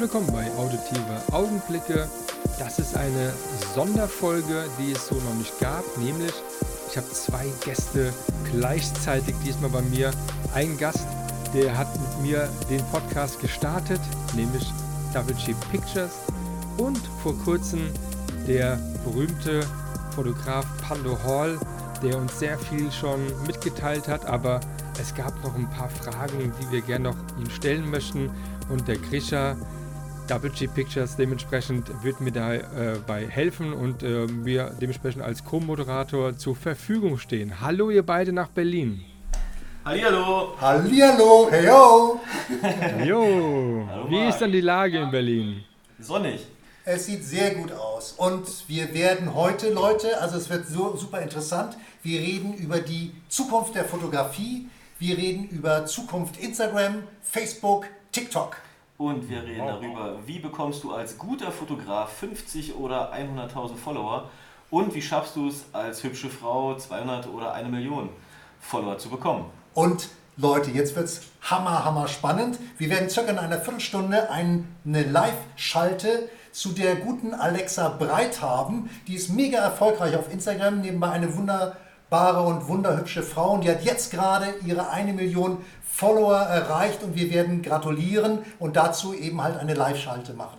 Willkommen bei Auditive Augenblicke. Das ist eine Sonderfolge, die es so noch nicht gab, nämlich ich habe zwei Gäste gleichzeitig diesmal bei mir. Ein Gast, der hat mit mir den Podcast gestartet, nämlich Double G Pictures und vor kurzem der berühmte Fotograf Pando Hall, der uns sehr viel schon mitgeteilt hat, aber es gab noch ein paar Fragen, die wir gerne noch ihn stellen möchten und der Grisha Double G Pictures dementsprechend wird mir dabei äh, helfen und äh, mir dementsprechend als Co-Moderator zur Verfügung stehen. Hallo ihr beide nach Berlin. Hallihallo. Hallihallo, hey yo. Jo. Wie ist dann die Lage in Berlin? Sonnig. Es sieht sehr gut aus und wir werden heute, Leute, also es wird so super interessant, wir reden über die Zukunft der Fotografie, wir reden über Zukunft Instagram, Facebook, TikTok. Und wir reden darüber, wie bekommst du als guter Fotograf 50 oder 100.000 Follower und wie schaffst du es als hübsche Frau 200 oder eine Million Follower zu bekommen. Und Leute, jetzt wird es hammer, hammer spannend. Wir werden circa in einer Viertelstunde eine Live-Schalte zu der guten Alexa Breit haben. Die ist mega erfolgreich auf Instagram, nebenbei eine wunderbare und wunderhübsche Frau. Und die hat jetzt gerade ihre eine Million Follower erreicht und wir werden gratulieren und dazu eben halt eine Live-Schalte machen.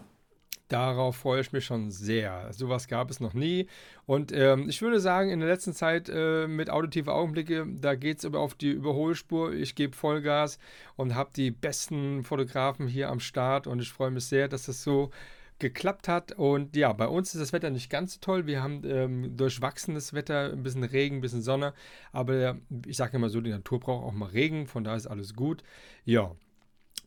Darauf freue ich mich schon sehr. Sowas gab es noch nie. Und ähm, ich würde sagen, in der letzten Zeit äh, mit auditive Augenblicke, da geht es auf die Überholspur. Ich gebe Vollgas und habe die besten Fotografen hier am Start. Und ich freue mich sehr, dass das so geklappt hat. Und ja, bei uns ist das Wetter nicht ganz so toll. Wir haben ähm, durchwachsenes Wetter, ein bisschen Regen, ein bisschen Sonne. Aber ich sage immer so, die Natur braucht auch mal Regen, von daher ist alles gut. Ja.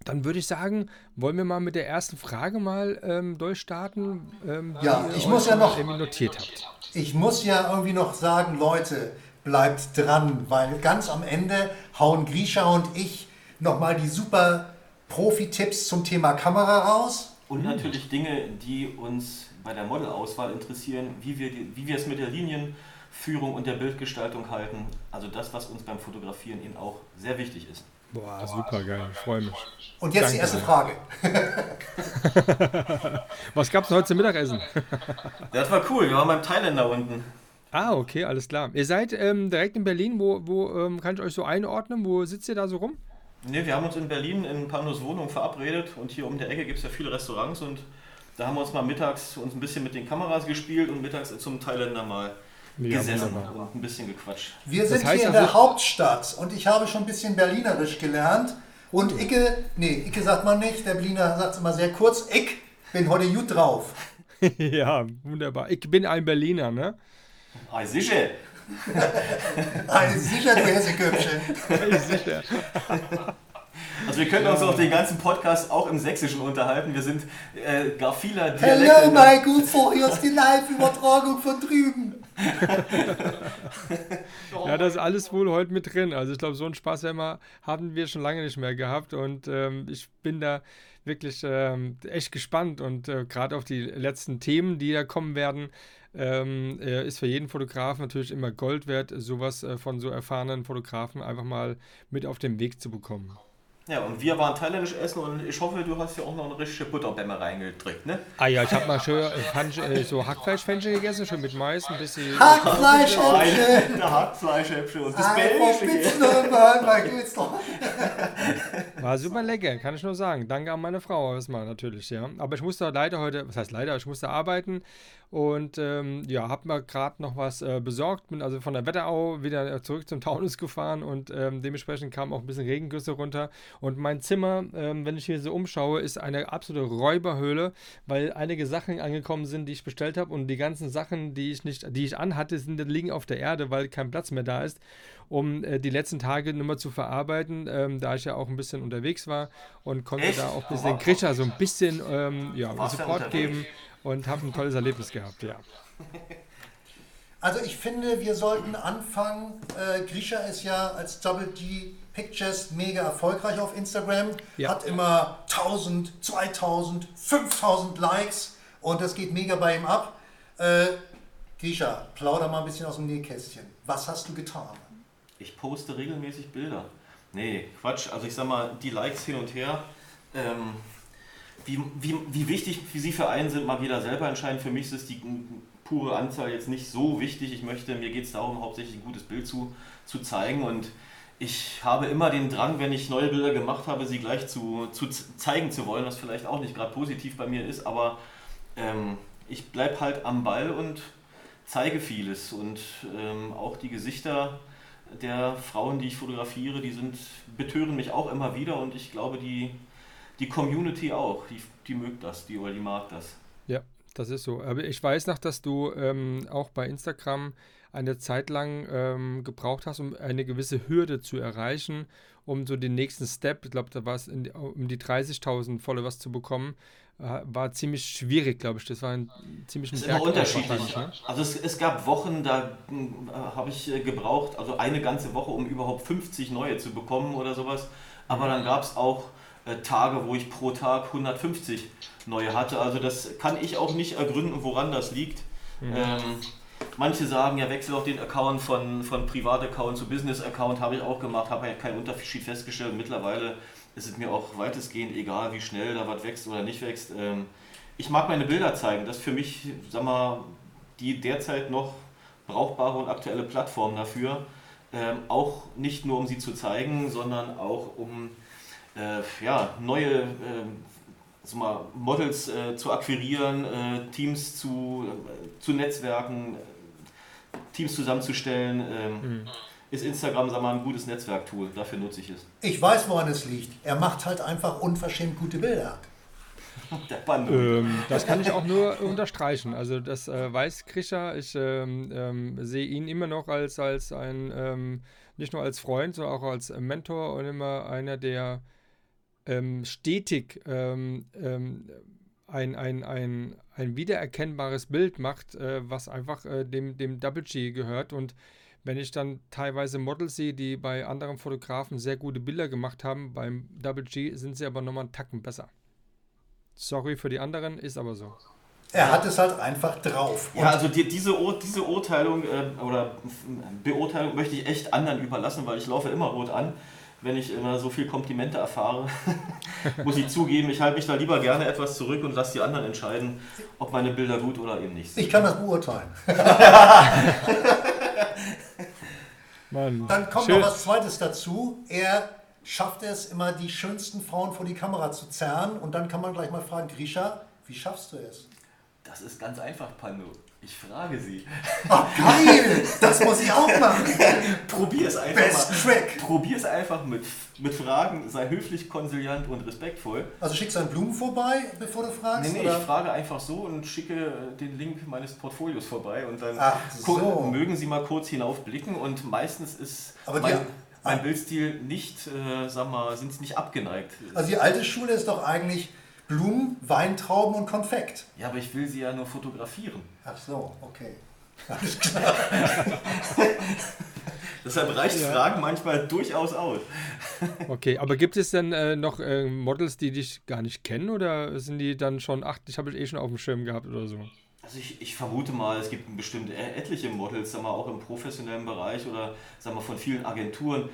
Dann würde ich sagen, wollen wir mal mit der ersten Frage mal ähm, durchstarten. Ähm, ja, ich muss ja noch notiert habt. Ich muss ja irgendwie noch sagen, Leute, bleibt dran, weil ganz am Ende hauen Grisha und ich nochmal die super Profi-Tipps zum Thema Kamera raus. Und mhm. natürlich Dinge, die uns bei der Modelauswahl interessieren, wie wir, wie wir es mit der Linienführung und der Bildgestaltung halten. Also das, was uns beim Fotografieren eben auch sehr wichtig ist. Boah, super geil, ich freue mich. Und jetzt Danke. die erste Frage. was gab es heute zum Mittagessen? das war cool, wir waren beim Thailänder unten. Ah, okay, alles klar. Ihr seid ähm, direkt in Berlin, wo, wo ähm, kann ich euch so einordnen? Wo sitzt ihr da so rum? Ne, wir haben uns in Berlin in Pandos Wohnung verabredet und hier um der Ecke gibt es ja viele Restaurants und da haben wir uns mal mittags uns ein bisschen mit den Kameras gespielt und mittags zum Thailänder mal ja, gesessen wunderbar. und ein bisschen gequatscht. Wir sind hier in der also Hauptstadt und ich habe schon ein bisschen Berlinerisch gelernt. Und Icke, nee, Icke sagt man nicht, der Berliner sagt es immer sehr kurz, ich bin heute gut drauf. ja, wunderbar. Ich bin ein Berliner, ne? Ah, sicher. Also sicher, du Hesseköpfchen. sicher. Also wir können uns auch den ganzen Podcast auch im Sächsischen unterhalten. Wir sind äh, gar vieler Dialekte. Hello, my good for hier ist die Live-Übertragung von drüben. ja, das ist alles wohl heute mit drin. Also ich glaube, so einen Spaß haben wir schon lange nicht mehr gehabt und ähm, ich bin da wirklich ähm, echt gespannt und äh, gerade auf die letzten Themen, die da kommen werden ähm, ist für jeden Fotografen natürlich immer Gold wert, sowas äh, von so erfahrenen Fotografen einfach mal mit auf den Weg zu bekommen. Ja, und wir waren thailändisch essen und ich hoffe, du hast ja auch noch eine richtige Butterbämme reingedrückt, ne? Ah ja, ich habe mal schön äh, so Hackfleischfännchen gegessen, schön mit Mais, ein bisschen... Hackfleischhäppchen! Hackfleischhäppchen und das Belgische. War super lecker, kann ich nur sagen. Danke an meine Frau erstmal natürlich, ja. Aber ich musste leider heute, was heißt leider, ich musste arbeiten und ähm, ja, habe mir gerade noch was äh, besorgt. Bin also von der Wetterau wieder zurück zum Taunus gefahren und ähm, dementsprechend kamen auch ein bisschen Regengüsse runter. Und mein Zimmer, ähm, wenn ich hier so umschaue, ist eine absolute Räuberhöhle, weil einige Sachen angekommen sind, die ich bestellt habe und die ganzen Sachen, die ich nicht, die ich anhatte, sind liegen auf der Erde, weil kein Platz mehr da ist. um äh, die letzten Tage nur mal zu verarbeiten, ähm, da ich ja auch ein bisschen unterwegs war und konnte Echt? da auch ein bisschen Grisha so ein bisschen ähm, ja, Support geben und habe ein tolles Erlebnis gehabt, ja. Also ich finde, wir sollten anfangen. Äh, Grisha ist ja als Double G Pictures mega erfolgreich auf Instagram. Ja. Hat immer 1000, 2000, 5000 Likes und das geht mega bei ihm ab. Äh, Grisha, plauder mal ein bisschen aus dem Nähkästchen. Was hast du getan? Ich poste regelmäßig Bilder. Nee, Quatsch. Also ich sag mal, die Likes hin und her. Ähm, wie, wie, wie wichtig sie für einen sind, mag jeder selber entscheiden. Für mich ist die pure Anzahl jetzt nicht so wichtig. Ich möchte, mir geht es darum, hauptsächlich ein gutes Bild zu, zu zeigen und ich habe immer den Drang, wenn ich neue Bilder gemacht habe, sie gleich zu, zu zeigen zu wollen, was vielleicht auch nicht gerade positiv bei mir ist, aber ähm, ich bleibe halt am Ball und zeige vieles und ähm, auch die Gesichter der Frauen, die ich fotografiere, die sind, betören mich auch immer wieder und ich glaube, die, die Community auch, die, die mögt das, die oder die mag das. Ja, das ist so. Aber ich weiß noch, dass du ähm, auch bei Instagram eine Zeit lang ähm, gebraucht hast, um eine gewisse Hürde zu erreichen, um so den nächsten Step, ich glaube, da war es um die 30.000 Followers zu bekommen, äh, war ziemlich schwierig, glaube ich. Das war ein ziemlich ein immer unterschiedlich. Ne? Also es, es, gab Wochen, da äh, habe ich äh, gebraucht, also eine ganze Woche, um überhaupt 50 neue zu bekommen oder sowas. Aber dann gab es auch äh, Tage, wo ich pro Tag 150 neue hatte. Also das kann ich auch nicht ergründen, woran das liegt. Mhm. Ähm, manche sagen, ja, wechsel auch den Account von, von Privataccount zu Business-Account, habe ich auch gemacht, habe ja keinen Unterschied festgestellt. Mittlerweile ist es mir auch weitestgehend egal, wie schnell da was wächst oder nicht wächst. Ähm, ich mag meine Bilder zeigen. Das ist für mich, sag mal, die derzeit noch brauchbare und aktuelle Plattform dafür. Ähm, auch nicht nur um sie zu zeigen, sondern auch um äh, ja, neue äh, also mal Models äh, zu akquirieren, äh, Teams zu, äh, zu Netzwerken, Teams zusammenzustellen. Ähm, mhm. Ist Instagram sag mal, ein gutes Netzwerktool, dafür nutze ich es. Ich weiß, woran es liegt. Er macht halt einfach unverschämt gute Bilder. ähm, das kann ich auch nur unterstreichen. Also das äh, weiß Krischer. Ich ähm, ähm, sehe ihn immer noch als, als ein, ähm, nicht nur als Freund, sondern auch als Mentor und immer einer, der ähm, stetig ähm, ähm, ein, ein, ein, ein wiedererkennbares Bild macht, äh, was einfach äh, dem, dem Double G gehört. Und wenn ich dann teilweise Models sehe, die bei anderen Fotografen sehr gute Bilder gemacht haben, beim Double G sind sie aber nochmal einen Tacken besser. Sorry für die anderen, ist aber so. Er hat es halt einfach drauf. ja, also die, diese, Ur, diese Urteilung äh, oder Beurteilung möchte ich echt anderen überlassen, weil ich laufe immer rot an wenn ich immer so viel Komplimente erfahre, muss ich zugeben, ich halte mich da lieber gerne etwas zurück und lasse die anderen entscheiden, ob meine Bilder gut oder eben nicht sind. Ich kann das beurteilen. Mann. Dann kommt Schön. noch was Zweites dazu. Er schafft es immer, die schönsten Frauen vor die Kamera zu zerren. Und dann kann man gleich mal fragen, Grisha, wie schaffst du es? Das ist ganz einfach, Pando. Ich frage sie. Oh, geil! Das muss ich auch machen. Probier es einfach Best mal. Track. Probier es einfach mit, mit Fragen. Sei höflich, konsiliant und respektvoll. Also schickst du einen Blumen vorbei, bevor du fragst? Nee, nee, oder? ich frage einfach so und schicke den Link meines Portfolios vorbei und dann so. mögen sie mal kurz hinaufblicken und meistens ist Aber mein, mein Bildstil nicht, äh, sag mal, sind sie nicht abgeneigt. Also die alte Schule ist doch eigentlich Blumen, Weintrauben und Konfekt. Ja, aber ich will sie ja nur fotografieren. Ach so, okay. Alles klar. Deshalb reicht ja. Fragen manchmal durchaus aus. okay, aber gibt es denn äh, noch äh, Models, die dich gar nicht kennen oder sind die dann schon, ach, ich habe es eh schon auf dem Schirm gehabt oder so? Also ich, ich, vermute mal, es gibt bestimmt etliche Models, sagen wir, auch im professionellen Bereich oder sagen wir, von vielen Agenturen,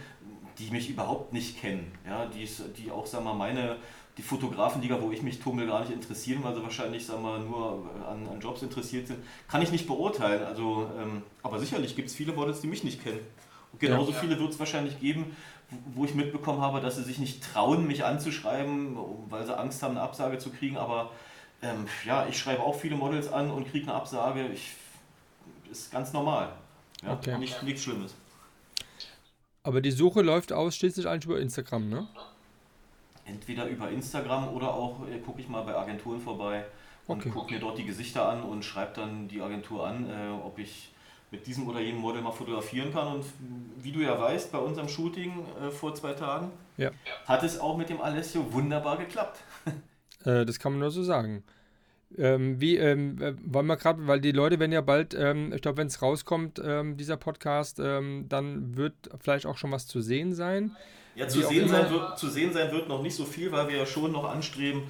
die mich überhaupt nicht kennen. Ja, die, die auch sagen wir, meine die Fotografenliga, wo ich mich tummel, gar nicht interessieren, weil sie wahrscheinlich sagen wir, nur an, an Jobs interessiert sind, kann ich nicht beurteilen. Also, ähm, aber sicherlich gibt es viele Models, die mich nicht kennen. Und genauso ja. viele wird es wahrscheinlich geben, wo ich mitbekommen habe, dass sie sich nicht trauen, mich anzuschreiben, weil sie Angst haben, eine Absage zu kriegen. Aber ähm, ja, ich schreibe auch viele Models an und kriege eine Absage. Ich, ist ganz normal. Ja, okay. nicht, nichts Schlimmes. Aber die Suche läuft ausschließlich eigentlich über Instagram, ne? Entweder über Instagram oder auch äh, gucke ich mal bei Agenturen vorbei und okay. gucke mir dort die Gesichter an und schreibe dann die Agentur an, äh, ob ich mit diesem oder jenem Model mal fotografieren kann. Und wie du ja weißt, bei unserem Shooting äh, vor zwei Tagen ja. hat es auch mit dem Alessio wunderbar geklappt. Äh, das kann man nur so sagen. Ähm, wie, ähm, äh, wollen wir gerade, weil die Leute, wenn ja bald, ähm, ich glaube, wenn es rauskommt, ähm, dieser Podcast, ähm, dann wird vielleicht auch schon was zu sehen sein. Ja, zu sehen, sein wird, zu sehen sein wird noch nicht so viel, weil wir ja schon noch anstreben,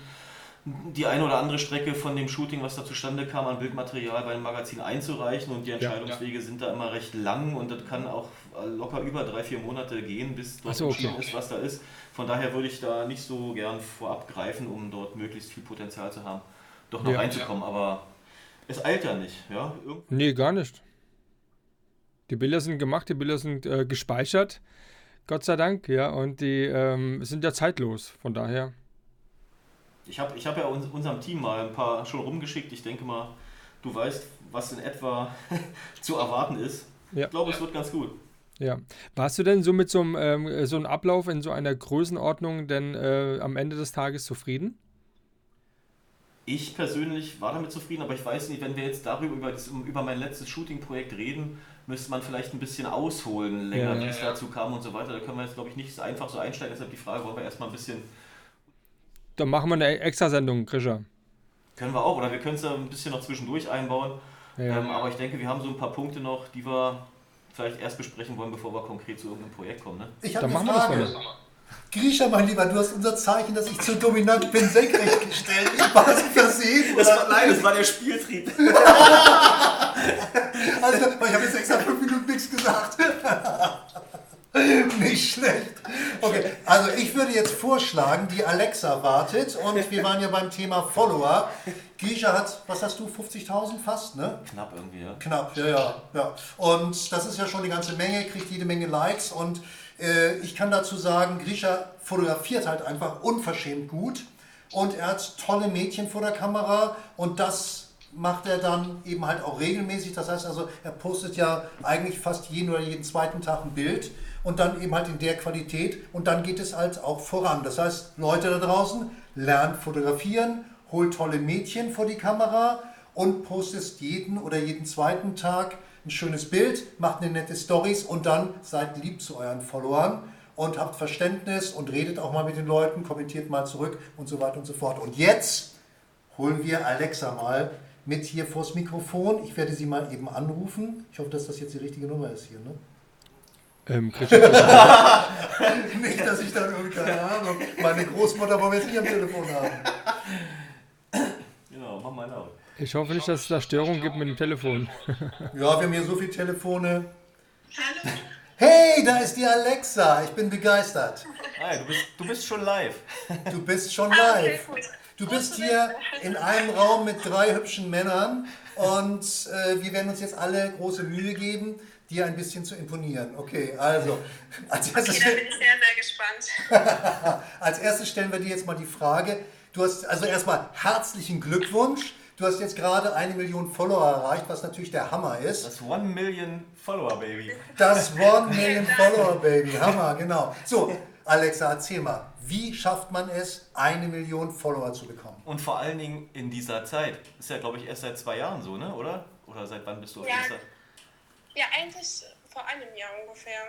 die eine oder andere Strecke von dem Shooting, was da zustande kam, an Bildmaterial bei dem Magazin einzureichen und die Entscheidungswege ja, ja. sind da immer recht lang und das kann auch locker über drei, vier Monate gehen, bis dort so, okay. ist, was da ist. Von daher würde ich da nicht so gern vorab greifen, um dort möglichst viel Potenzial zu haben, doch noch ja, reinzukommen, aber es eilt ja nicht. Ja? Irgend nee, gar nicht. Die Bilder sind gemacht, die Bilder sind äh, gespeichert, Gott sei Dank, ja, und die ähm, sind ja zeitlos, von daher. Ich habe ich hab ja uns, unserem Team mal ein paar schon rumgeschickt. Ich denke mal, du weißt, was in etwa zu erwarten ist. Ja. Ich glaube, es wird ganz gut. Ja. Warst du denn so mit so einem, ähm, so einem Ablauf in so einer Größenordnung denn äh, am Ende des Tages zufrieden? Ich persönlich war damit zufrieden, aber ich weiß nicht, wenn wir jetzt darüber über, das, über mein letztes Shooting-Projekt reden, müsste man vielleicht ein bisschen ausholen, länger, ja, wie es dazu kam und so weiter. Da können wir jetzt, glaube ich, nicht einfach so einsteigen. Deshalb die Frage, wollen wir erstmal ein bisschen dann machen wir eine Extrasendung, Grisha. Können wir auch, oder wir können es ja ein bisschen noch zwischendurch einbauen. Ja. Ähm, aber ich denke, wir haben so ein paar Punkte noch, die wir vielleicht erst besprechen wollen, bevor wir konkret zu irgendeinem Projekt kommen. Ne? Ich habe eine Frage. Griecher, mein Lieber, du hast unser Zeichen, dass ich zu dominant bin, senkrecht gestellt. War das versehen? Das war, nein, das war der Spieltrieb. also, ich habe jetzt extra fünf Minuten nichts gesagt. Nicht schlecht. Okay, also ich würde jetzt vorschlagen, die Alexa wartet und wir waren ja beim Thema Follower. Gisha hat, was hast du, 50.000 fast, ne? Knapp irgendwie, ja. Knapp, ja, ja, ja. Und das ist ja schon eine ganze Menge, kriegt jede Menge Likes und äh, ich kann dazu sagen, Grisha fotografiert halt einfach unverschämt gut und er hat tolle Mädchen vor der Kamera und das macht er dann eben halt auch regelmäßig. Das heißt also, er postet ja eigentlich fast jeden oder jeden zweiten Tag ein Bild und dann eben halt in der Qualität und dann geht es halt auch voran. Das heißt, Leute da draußen, lernt fotografieren, holt tolle Mädchen vor die Kamera und postet jeden oder jeden zweiten Tag ein schönes Bild, macht eine nette Stories und dann seid lieb zu euren Followern und habt Verständnis und redet auch mal mit den Leuten, kommentiert mal zurück und so weiter und so fort. Und jetzt holen wir Alexa mal mit hier vors Mikrofon. Ich werde sie mal eben anrufen. Ich hoffe, dass das jetzt die richtige Nummer ist hier. Ne? Ähm, Nicht, dass ich dann irgendwie, keine Ahnung, meine Großmutter wollen wir jetzt nicht am Telefon haben. Genau, mach mal laut. Ich hoffe nicht, dass es da Störungen gibt mit dem Telefon. ja, wir haben hier so viele Telefone. Hallo. Hey, da ist die Alexa. Ich bin begeistert. Hi, du bist, du bist schon live. Du bist schon ah, live. Du bist hier in einem Raum mit drei hübschen Männern und äh, wir werden uns jetzt alle große Mühe geben, dir ein bisschen zu imponieren. Okay, also. Als erstes okay, da bin ich sehr, sehr gespannt. als erstes stellen wir dir jetzt mal die Frage. Du hast also erstmal herzlichen Glückwunsch. Du hast jetzt gerade eine Million Follower erreicht, was natürlich der Hammer ist. Das One Million Follower Baby. Das One Million Follower Baby. Hammer, genau. So, Alexa, erzähl mal, wie schafft man es, eine Million Follower zu bekommen? Und vor allen Dingen in dieser Zeit. Ist ja, glaube ich, erst seit zwei Jahren so, ne? Oder? Oder seit wann bist du auf ja, Insta? Ja, eigentlich vor einem Jahr ungefähr.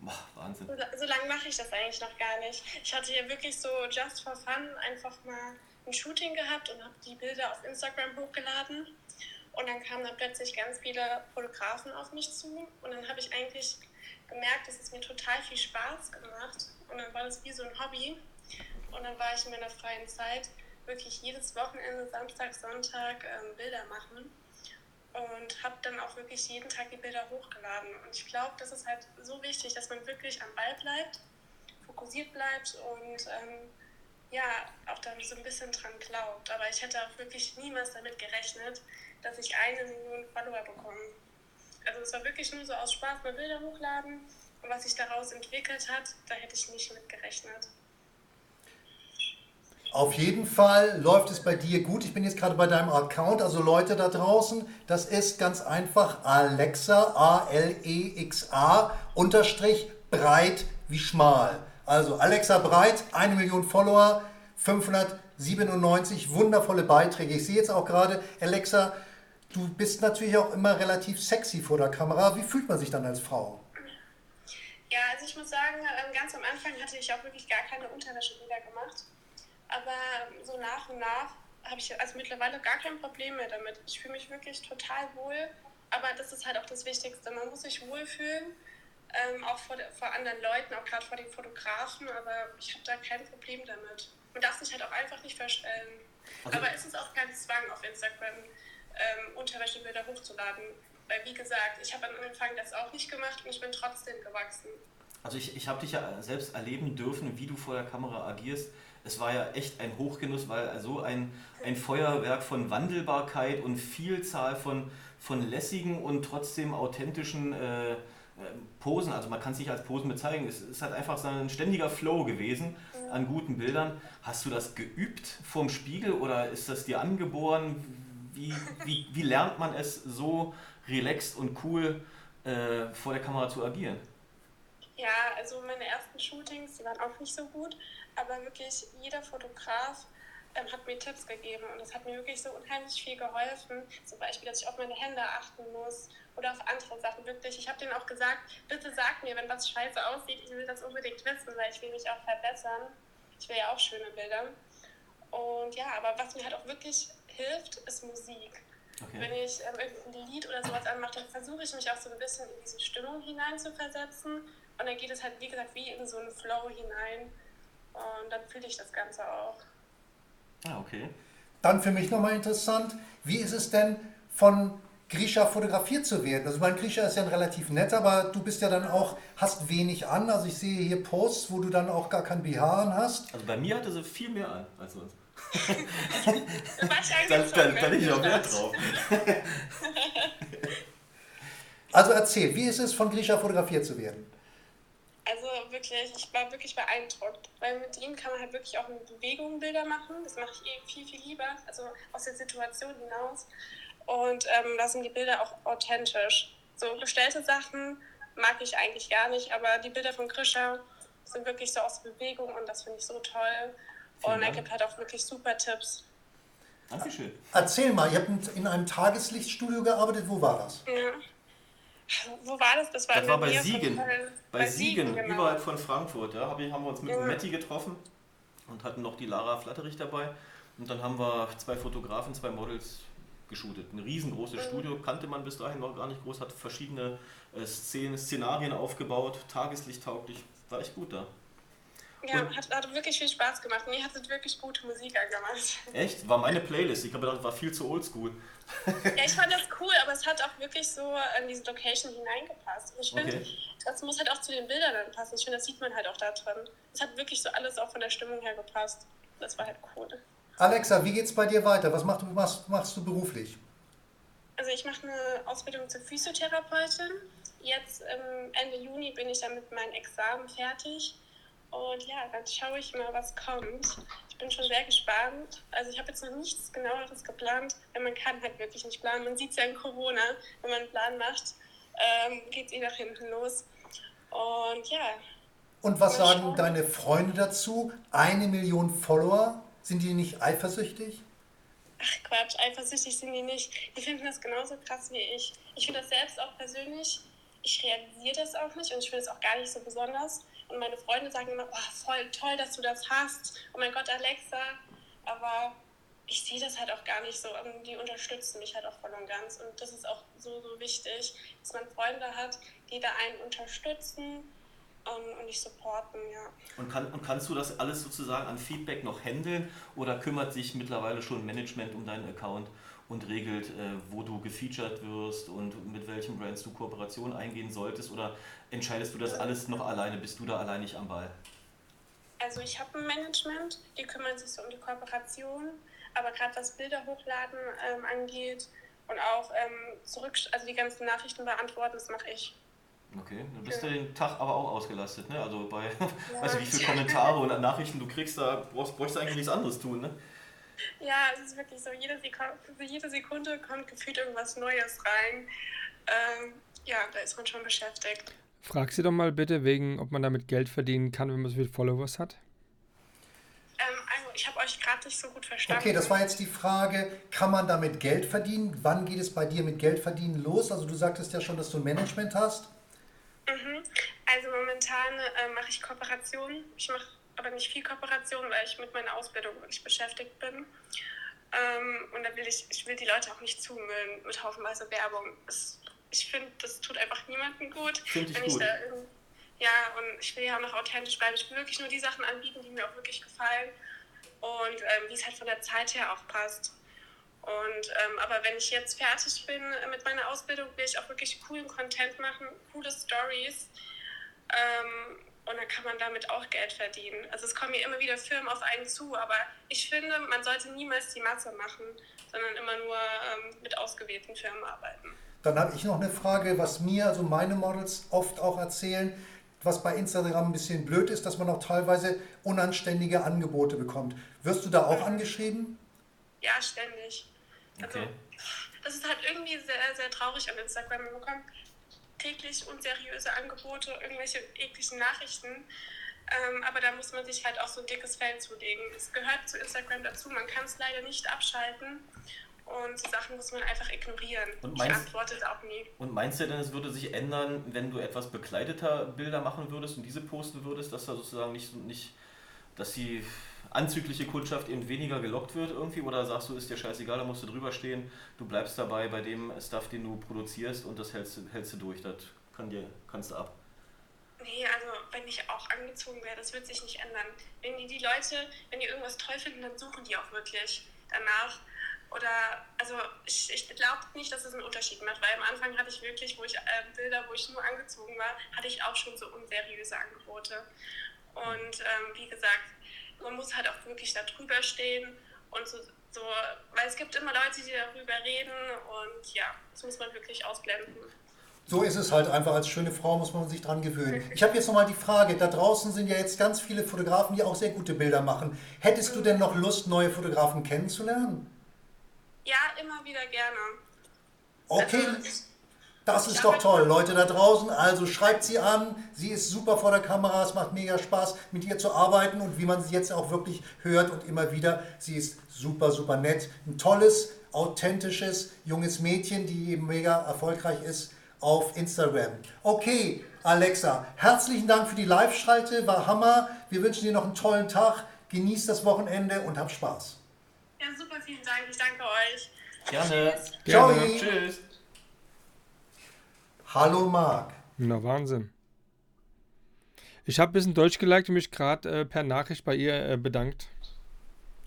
Boah, Wahnsinn. So, so lange mache ich das eigentlich noch gar nicht. Ich hatte ja wirklich so just for fun einfach mal ein Shooting gehabt und habe die Bilder auf Instagram hochgeladen. Und dann kamen dann plötzlich ganz viele Fotografen auf mich zu. Und dann habe ich eigentlich gemerkt, dass es mir total viel Spaß gemacht. Und dann war das wie so ein Hobby. Und dann war ich in meiner freien Zeit wirklich jedes Wochenende, Samstag, Sonntag ähm, Bilder machen und habe dann auch wirklich jeden Tag die Bilder hochgeladen. Und ich glaube, das ist halt so wichtig, dass man wirklich am Ball bleibt, fokussiert bleibt und ähm, ja, auch dann so ein bisschen dran glaubt. Aber ich hätte auch wirklich niemals damit gerechnet, dass ich eine Million Follower bekomme. Also es war wirklich nur so aus Spaß mal Bilder hochladen was sich daraus entwickelt hat, da hätte ich nicht mit gerechnet. Auf jeden Fall läuft es bei dir gut. Ich bin jetzt gerade bei deinem Account, also Leute da draußen, das ist ganz einfach Alexa, A-L-E-X-A, unterstrich breit wie schmal. Also Alexa Breit, eine Million Follower, 597 wundervolle Beiträge. Ich sehe jetzt auch gerade, Alexa, du bist natürlich auch immer relativ sexy vor der Kamera. Wie fühlt man sich dann als Frau? Ja, also ich muss sagen, ähm, ganz am Anfang hatte ich auch wirklich gar keine Unterwäschebilder gemacht. Aber so nach und nach habe ich also mittlerweile gar kein Problem mehr damit. Ich fühle mich wirklich total wohl. Aber das ist halt auch das Wichtigste. Man muss sich wohlfühlen, ähm, auch vor, vor anderen Leuten, auch gerade vor den Fotografen. Aber ich habe da kein Problem damit. Man darf sich halt auch einfach nicht verstellen. Also, aber es ist auch kein Zwang auf Instagram, ähm, Unterwäschebilder hochzuladen. Weil wie gesagt, ich habe am Anfang das auch nicht gemacht und ich bin trotzdem gewachsen. Also ich, ich habe dich ja selbst erleben dürfen, wie du vor der Kamera agierst. Es war ja echt ein Hochgenuss, weil so ein, ein Feuerwerk von Wandelbarkeit und Vielzahl von, von lässigen und trotzdem authentischen äh, äh Posen, also man kann es nicht als Posen bezeichnen, es ist halt einfach so ein ständiger Flow gewesen an guten Bildern. Hast du das geübt vorm Spiegel oder ist das dir angeboren? Wie, wie, wie lernt man es so relaxed und cool äh, vor der Kamera zu agieren? Ja, also meine ersten Shootings, die waren auch nicht so gut, aber wirklich jeder Fotograf ähm, hat mir Tipps gegeben und das hat mir wirklich so unheimlich viel geholfen. Zum Beispiel, dass ich auf meine Hände achten muss oder auf andere Sachen wirklich. Ich habe denen auch gesagt, bitte sag mir, wenn was scheiße aussieht, ich will das unbedingt wissen, weil ich will mich auch verbessern. Ich will ja auch schöne Bilder. Und ja, aber was mir halt auch wirklich hilft, ist Musik. Okay. Wenn ich ähm, irgendein Lied oder sowas anmache, dann versuche ich mich auch so ein bisschen in diese Stimmung hinein zu versetzen. Und dann geht es halt, wie gesagt, wie in so einen Flow hinein. Und dann fühle ich das Ganze auch. Ah, okay. Dann für mich nochmal interessant, wie ist es denn von Grisha fotografiert zu werden? Also mein Grisha ist ja ein relativ netter, aber du bist ja dann auch, hast wenig an. Also ich sehe hier Posts, wo du dann auch gar kein BH an hast. Also bei mir hatte sie viel mehr an als sonst. Da, da, da liege ich auch Wert drauf. also erzähl, wie ist es von Grisha fotografiert zu werden? Also wirklich, ich war wirklich beeindruckt, weil mit ihm kann man halt wirklich auch in Bewegung Bilder machen. Das mache ich eh viel, viel lieber, also aus der Situation hinaus. Und ähm, da sind die Bilder auch authentisch. So gestellte Sachen mag ich eigentlich gar nicht, aber die Bilder von Grisha sind wirklich so aus Bewegung und das finde ich so toll. Und er gibt halt auch wirklich super Tipps. Dankeschön. Erzähl mal, ihr habt in einem Tageslichtstudio gearbeitet. Wo war das? Ja. Wo war das? Das war, das war bei Siegen. Bei, bei Siegen, genau. überhalb von Frankfurt. Ja, haben wir uns mit ja. Matti getroffen und hatten noch die Lara Flatterich dabei. Und dann haben wir zwei Fotografen, zwei Models geshootet. Ein riesengroßes mhm. Studio, kannte man bis dahin noch gar nicht groß, hat verschiedene äh, Szenen, Szenarien aufgebaut, tageslichttauglich, war echt gut da. Ja, hat, hat wirklich viel Spaß gemacht. Mir hat es wirklich gute Musik angemacht. Echt? War meine Playlist. Ich habe gedacht, war viel zu oldschool. ja, ich fand das cool, aber es hat auch wirklich so in diese Location hineingepasst. Und ich finde, okay. das muss halt auch zu den Bildern dann passen. Ich finde, das sieht man halt auch da drin. Es hat wirklich so alles auch von der Stimmung her gepasst. Das war halt cool. Alexa, wie geht's bei dir weiter? Was machst du, was machst du beruflich? Also ich mache eine Ausbildung zur Physiotherapeutin. Jetzt ähm, Ende Juni bin ich dann mit meinem Examen fertig. Und ja, dann schaue ich mal, was kommt. Ich bin schon sehr gespannt. Also ich habe jetzt noch nichts genaueres geplant, weil man kann halt wirklich nicht planen. Man sieht es ja in Corona, wenn man einen Plan macht, ähm, geht es eh nach hinten los. Und ja. Und was sagen schauen. deine Freunde dazu? Eine Million Follower? Sind die nicht eifersüchtig? Ach Quatsch, eifersüchtig sind die nicht. Die finden das genauso krass wie ich. Ich finde das selbst auch persönlich, ich realisiere das auch nicht und ich finde es auch gar nicht so besonders. Und meine Freunde sagen immer, oh, voll toll, dass du das hast. Oh mein Gott, Alexa. Aber ich sehe das halt auch gar nicht so. Und die unterstützen mich halt auch voll und ganz. Und das ist auch so, so wichtig, dass man Freunde hat, die da einen unterstützen und, und dich supporten, ja. Und, kann, und kannst du das alles sozusagen an Feedback noch handeln oder kümmert sich mittlerweile schon Management um deinen Account? Und regelt, äh, wo du gefeatured wirst und mit welchen Brands du Kooperation eingehen solltest? Oder entscheidest du das alles noch alleine? Bist du da alleinig am Ball? Also ich habe ein Management, die kümmern sich so um die Kooperation, aber gerade was Bilder hochladen ähm, angeht und auch ähm, zurück, also die ganzen Nachrichten beantworten, das mache ich. Okay, dann bist ja. du den Tag aber auch ausgelastet, ne? Also bei, ja. weißt du, wie viele Kommentare und Nachrichten du kriegst, da brauchst, brauchst du eigentlich nichts anderes tun, ne? Ja, es ist wirklich so, jede Sekunde, jede Sekunde kommt gefühlt irgendwas Neues rein. Ähm, ja, da ist man schon beschäftigt. Frag sie doch mal bitte wegen, ob man damit Geld verdienen kann, wenn man so viele Followers hat. Ähm, also ich habe euch gerade nicht so gut verstanden. Okay, das war jetzt die Frage, kann man damit Geld verdienen? Wann geht es bei dir mit Geldverdienen los? Also du sagtest ja schon, dass du ein Management hast. Mhm. Also momentan äh, mache ich Kooperationen. Ich mache aber nicht viel Kooperation, weil ich mit meiner Ausbildung wirklich beschäftigt bin. Ähm, und da will ich, ich will die Leute auch nicht zumüllen mit haufenweise Werbung. Es, ich finde, das tut einfach niemandem gut. Ich wenn gut. Ich da ja, und ich will ja auch noch authentisch bleiben. Ich will wirklich nur die Sachen anbieten, die mir auch wirklich gefallen und ähm, wie es halt von der Zeit her auch passt. Und, ähm, aber wenn ich jetzt fertig bin mit meiner Ausbildung, will ich auch wirklich coolen Content machen, coole Stories. Ähm, und dann kann man damit auch Geld verdienen. Also es kommen ja immer wieder Firmen auf einen zu, aber ich finde, man sollte niemals die Masse machen, sondern immer nur ähm, mit ausgewählten Firmen arbeiten. Dann habe ich noch eine Frage, was mir, also meine Models oft auch erzählen, was bei Instagram ein bisschen blöd ist, dass man auch teilweise unanständige Angebote bekommt. Wirst du da auch angeschrieben? Ja, ständig. Also, Okay. das ist halt irgendwie sehr, sehr traurig an Instagram. Man bekommt täglich unseriöse Angebote, irgendwelche ekligen Nachrichten. Ähm, aber da muss man sich halt auch so ein dickes Fell zulegen. Es gehört zu Instagram dazu. Man kann es leider nicht abschalten. Und Sachen muss man einfach ignorieren. Und ich meinst- antworte da auch nie. Und meinst du denn, es würde sich ändern, wenn du etwas bekleideter Bilder machen würdest und diese posten würdest, dass da sozusagen nicht, nicht dass die anzügliche Kundschaft eben weniger gelockt wird irgendwie? Oder sagst du, ist dir scheißegal, da musst du drüber stehen, du bleibst dabei bei dem Stuff, den du produzierst und das hältst, hältst du durch, das kann dir, kannst du ab. Nee, also wenn ich auch angezogen wäre, das wird sich nicht ändern. Wenn die, die Leute, wenn die irgendwas toll finden, dann suchen die auch wirklich danach. Oder, also ich, ich glaube nicht, dass es einen Unterschied macht, weil am Anfang hatte ich wirklich, wo ich äh, Bilder, wo ich nur angezogen war, hatte ich auch schon so unseriöse Angebote. Und ähm, wie gesagt, man muss halt auch wirklich da drüber stehen und so, so, weil es gibt immer Leute, die darüber reden und ja, das muss man wirklich ausblenden. So ist es halt einfach. Als schöne Frau muss man sich dran gewöhnen. Ich habe jetzt nochmal die Frage, da draußen sind ja jetzt ganz viele Fotografen, die auch sehr gute Bilder machen. Hättest du denn noch Lust, neue Fotografen kennenzulernen? Ja, immer wieder gerne. Okay, Also, das ist doch toll. Leute da draußen, also schreibt sie an. Sie ist super vor der Kamera. Es macht mega Spaß, mit ihr zu arbeiten. Und wie man sie jetzt auch wirklich hört und immer wieder, sie ist super, super nett. Ein tolles, authentisches, junges Mädchen, die eben mega erfolgreich ist auf Instagram. Okay, Alexa, herzlichen Dank für die Live-Schalte. War Hammer. Wir wünschen dir noch einen tollen Tag. Genieß das Wochenende und hab Spaß. Ja, super, vielen Dank. Ich danke euch. Gerne. Ciao. Gerne. Tschüss. Hallo Marc. Na, Wahnsinn. Ich habe ein bisschen Deutsch geliked und mich gerade äh, per Nachricht bei ihr äh, bedankt.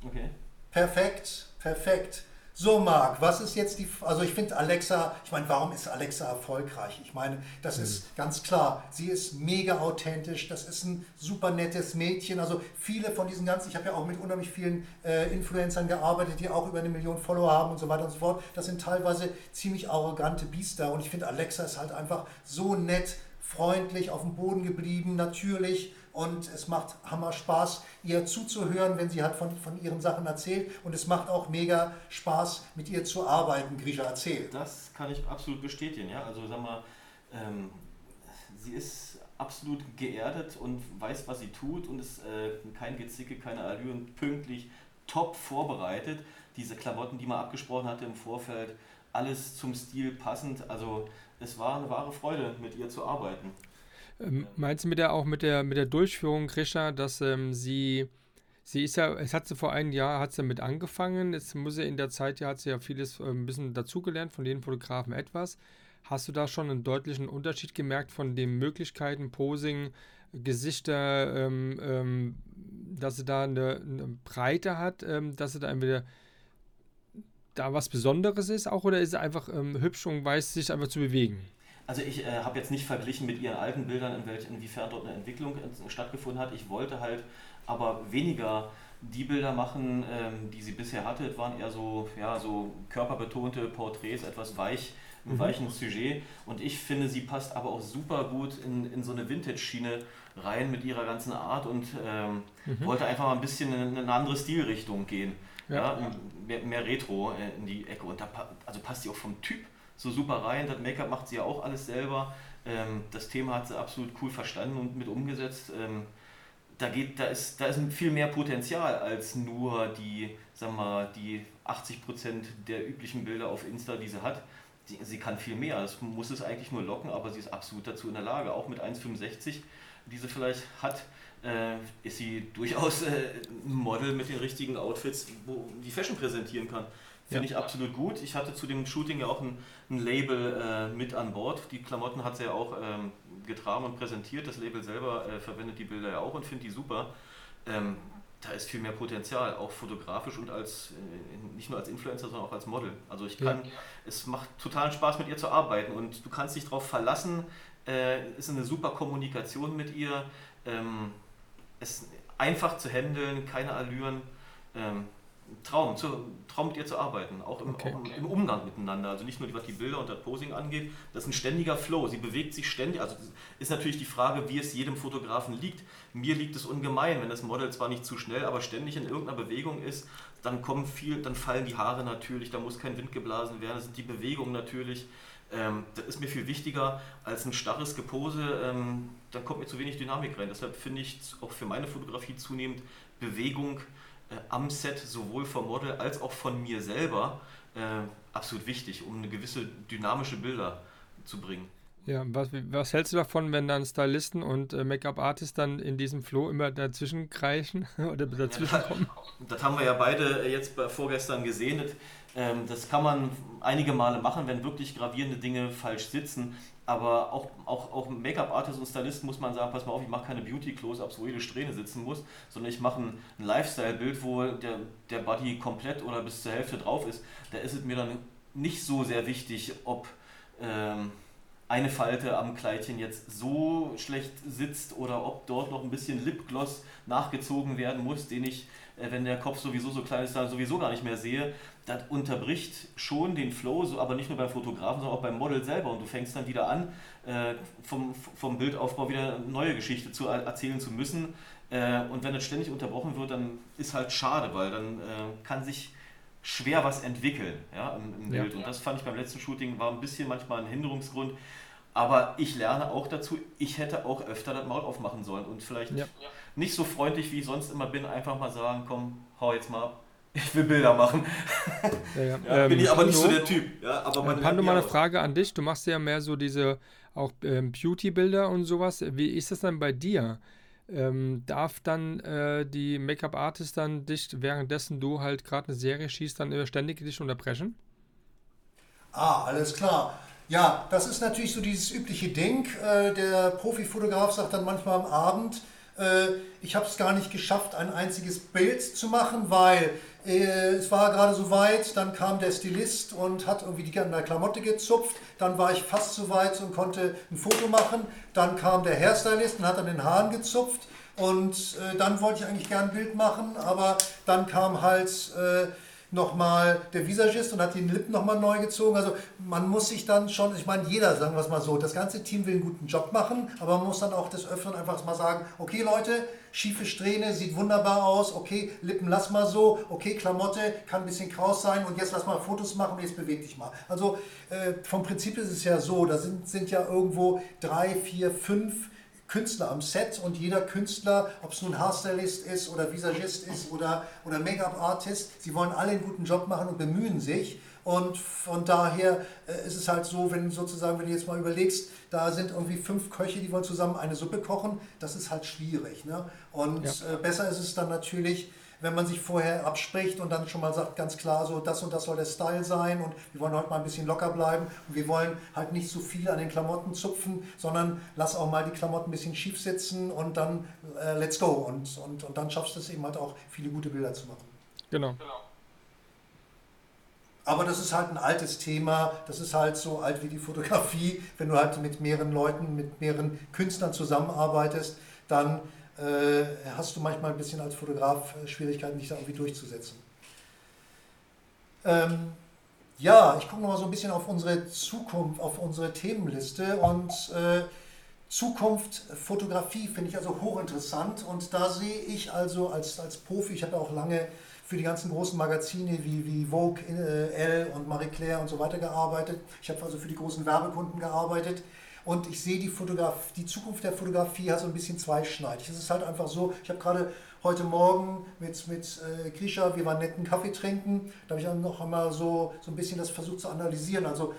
Okay. Perfekt, perfekt. So, Marc, was ist jetzt die. Also, ich finde Alexa, ich meine, warum ist Alexa erfolgreich? Ich meine, das ist ganz klar. Sie ist mega authentisch. Das ist ein super nettes Mädchen. Also, viele von diesen ganzen, ich habe ja auch mit unheimlich vielen äh, Influencern gearbeitet, die auch über eine Million Follower haben und so weiter und so fort. Das sind teilweise ziemlich arrogante Biester. Und ich finde, Alexa ist halt einfach so nett, freundlich, auf dem Boden geblieben, natürlich. Und es macht Hammer Spaß, ihr zuzuhören, wenn sie halt von, von ihren Sachen erzählt. Und es macht auch mega Spaß, mit ihr zu arbeiten, Grisha erzählt. Das kann ich absolut bestätigen, ja. Also sag mal, ähm, sie ist absolut geerdet und weiß, was sie tut und ist äh, kein Gezicke, keine Allüren, pünktlich, top vorbereitet. Diese Klamotten, die man abgesprochen hatte im Vorfeld, alles zum Stil passend. Also es war eine wahre Freude, mit ihr zu arbeiten. Ähm, meinst du mit der auch mit der mit der Durchführung, Grisha, dass ähm, sie sie ist ja, es hat sie vor einem Jahr hat sie damit angefangen, jetzt muss sie in der Zeit ja hat sie ja vieles äh, ein bisschen dazugelernt, von den Fotografen etwas. Hast du da schon einen deutlichen Unterschied gemerkt von den Möglichkeiten, Posing, Gesichter, ähm, ähm, dass sie da eine, eine Breite hat, ähm, dass sie da entweder da was Besonderes ist auch oder ist sie einfach ähm, hübsch und weiß sich einfach zu bewegen? Also ich äh, habe jetzt nicht verglichen mit ihren alten Bildern, in welch, inwiefern dort eine Entwicklung stattgefunden hat. Ich wollte halt aber weniger die Bilder machen, ähm, die sie bisher hatte. Es waren eher so, ja, so körperbetonte Porträts, etwas weich, im Mhm. weichen Sujet. Und ich finde, sie passt aber auch super gut in, in so eine Vintage-Schiene rein mit ihrer ganzen Art und ähm, wollte einfach mal ein bisschen in eine andere Stilrichtung gehen. Ja. Ja, mehr, mehr Retro äh, in die Ecke. Und da also passt sie auch vom Typ so super rein. Das Make-up macht sie ja auch alles selber. Ähm, das Thema hat sie absolut cool verstanden und mit umgesetzt. Ähm, da geht, da ist, da ist viel mehr Potenzial als nur die, sagen wir, die 80% der üblichen Bilder auf Insta, die sie hat. Die, sie kann viel mehr. Es muss es eigentlich nur locken, aber sie ist absolut dazu in der Lage. Auch mit 1,65, die sie vielleicht hat, äh, ist sie durchaus äh, ein Model mit den richtigen Outfits, wo die Fashion präsentieren kann. Finde ja. ich absolut gut. Ich hatte zu dem Shooting ja auch ein, ein Label äh, mit an Bord. Die Klamotten hat sie ja auch ähm, getragen und präsentiert. Das Label selber äh, verwendet die Bilder ja auch und finde die super. Ähm, da ist viel mehr Potenzial, auch fotografisch und als äh, nicht nur als Influencer, sondern auch als Model. Also ich kann, ja. es macht totalen Spaß mit ihr zu arbeiten und du kannst dich darauf verlassen. Äh, es ist eine super Kommunikation mit ihr. Ähm, es ist einfach zu handeln, keine Allüren. Ähm, Traum, zu, Traum mit ihr zu arbeiten, auch im, okay. auch im, im, Umgang miteinander. Also nicht nur was die Bilder und das Posing angeht, das ist ein ständiger Flow. Sie bewegt sich ständig. Also ist natürlich die Frage, wie es jedem Fotografen liegt. Mir liegt es ungemein, wenn das Model zwar nicht zu schnell, aber ständig in irgendeiner Bewegung ist, dann kommen viel, dann fallen die Haare natürlich, da muss kein Wind geblasen werden, das sind die Bewegungen natürlich. Ähm, das ist mir viel wichtiger als ein starres Gepose. Ähm, dann kommt mir zu wenig Dynamik rein. Deshalb finde ich auch für meine Fotografie zunehmend Bewegung äh, am Set sowohl vom Model als auch von mir selber äh, absolut wichtig, um eine gewisse dynamische Bilder zu bringen. Ja, was, was hältst du davon, wenn dann Stylisten und äh, Make-up-Artists dann in diesem Flow immer dazwischen kreischen oder dazwischen kommen? Ja, das, das, haben wir ja beide jetzt bei, vorgestern gesehen. Das, ähm, das kann man einige Male machen, wenn wirklich gravierende Dinge falsch sitzen. Aber auch, auch, auch Make-up-Artist und Stylist muss man sagen, pass mal auf, ich mache keine Beauty-Close-Ups, wo jede Strähne sitzen muss, sondern ich mache ein, ein Lifestyle-Bild, wo der, der Body komplett oder bis zur Hälfte drauf ist. Da ist es mir dann nicht so sehr wichtig, ob ähm, eine Falte am Kleidchen jetzt so schlecht sitzt oder ob dort noch ein bisschen Lipgloss nachgezogen werden muss, den ich, wenn der Kopf sowieso so klein ist, dann sowieso gar nicht mehr sehe das unterbricht schon den Flow, so, aber nicht nur beim Fotografen, sondern auch beim Model selber. Und du fängst dann wieder an, äh, vom, vom Bildaufbau wieder eine neue Geschichte zu erzählen zu müssen. Äh, und wenn das ständig unterbrochen wird, dann ist halt schade, weil dann äh, kann sich schwer was entwickeln ja, im, im Bild. Ja. Und das fand ich beim letzten Shooting war ein bisschen manchmal ein Hinderungsgrund. Aber ich lerne auch dazu, ich hätte auch öfter das Maul aufmachen sollen und vielleicht ja. Nicht so freundlich, wie ich sonst immer bin, einfach mal sagen, komm, hau jetzt mal ab ich will Bilder machen. Ja, ja. ja, bin ähm, ich aber nicht so der Typ. Ja, aber man Pando, mal eine Frage an dich. Du machst ja mehr so diese auch ähm, Beauty-Bilder und sowas. Wie ist das dann bei dir? Ähm, darf dann äh, die Make-up-Artist dann dich, währenddessen du halt gerade eine Serie schießt, dann ständig dich unterbrechen? Ah, alles klar. Ja, das ist natürlich so dieses übliche Ding. Äh, der Profifotograf sagt dann manchmal am Abend, äh, ich habe es gar nicht geschafft, ein einziges Bild zu machen, weil äh, es war gerade so weit, dann kam der Stilist und hat irgendwie die an der Klamotte gezupft, dann war ich fast so weit und konnte ein Foto machen, dann kam der Hairstylist und hat an den Haaren gezupft und äh, dann wollte ich eigentlich gern ein Bild machen, aber dann kam halt... Äh, nochmal der Visagist und hat die Lippen nochmal neu gezogen. Also man muss sich dann schon, ich meine, jeder, sagen wir es mal so, das ganze Team will einen guten Job machen, aber man muss dann auch des Öfteren einfach mal sagen, okay Leute, schiefe Strähne, sieht wunderbar aus, okay, Lippen lass mal so, okay, Klamotte kann ein bisschen kraus sein und jetzt lass mal Fotos machen und jetzt beweg dich mal. Also äh, vom Prinzip ist es ja so, da sind, sind ja irgendwo drei, vier, fünf Künstler am Set und jeder Künstler, ob es nun Haarstylist ist oder Visagist ist oder, oder Make-up-Artist, sie wollen alle einen guten Job machen und bemühen sich. Und von daher äh, ist es halt so, wenn sozusagen, wenn du jetzt mal überlegst, da sind irgendwie fünf Köche, die wollen zusammen eine Suppe kochen, das ist halt schwierig. Ne? Und ja. äh, besser ist es dann natürlich, wenn man sich vorher abspricht und dann schon mal sagt, ganz klar, so das und das soll der Style sein und wir wollen heute mal ein bisschen locker bleiben und wir wollen halt nicht so viel an den Klamotten zupfen, sondern lass auch mal die Klamotten ein bisschen schief sitzen und dann äh, let's go und, und, und dann schaffst du es eben halt auch, viele gute Bilder zu machen. Genau. Aber das ist halt ein altes Thema, das ist halt so alt wie die Fotografie. Wenn du halt mit mehreren Leuten, mit mehreren Künstlern zusammenarbeitest, dann hast du manchmal ein bisschen als Fotograf äh, Schwierigkeiten, dich da irgendwie durchzusetzen. Ähm, ja, ich gucke noch mal so ein bisschen auf unsere Zukunft, auf unsere Themenliste und äh, Zukunft Fotografie finde ich also hochinteressant und da sehe ich also als, als Profi, ich habe auch lange für die ganzen großen Magazine wie, wie Vogue, äh, Elle und Marie Claire und so weiter gearbeitet. Ich habe also für die großen Werbekunden gearbeitet Und ich sehe die, Fotograf die Zukunft der Fotografie halt so ein bisschen zweischneidig. Es ist halt einfach so, ich habe gerade heute Morgen mit, mit äh, Grisha, wir waren netten Kaffee trinken, da habe ich dann noch einmal so, so ein bisschen das versucht zu analysieren. Also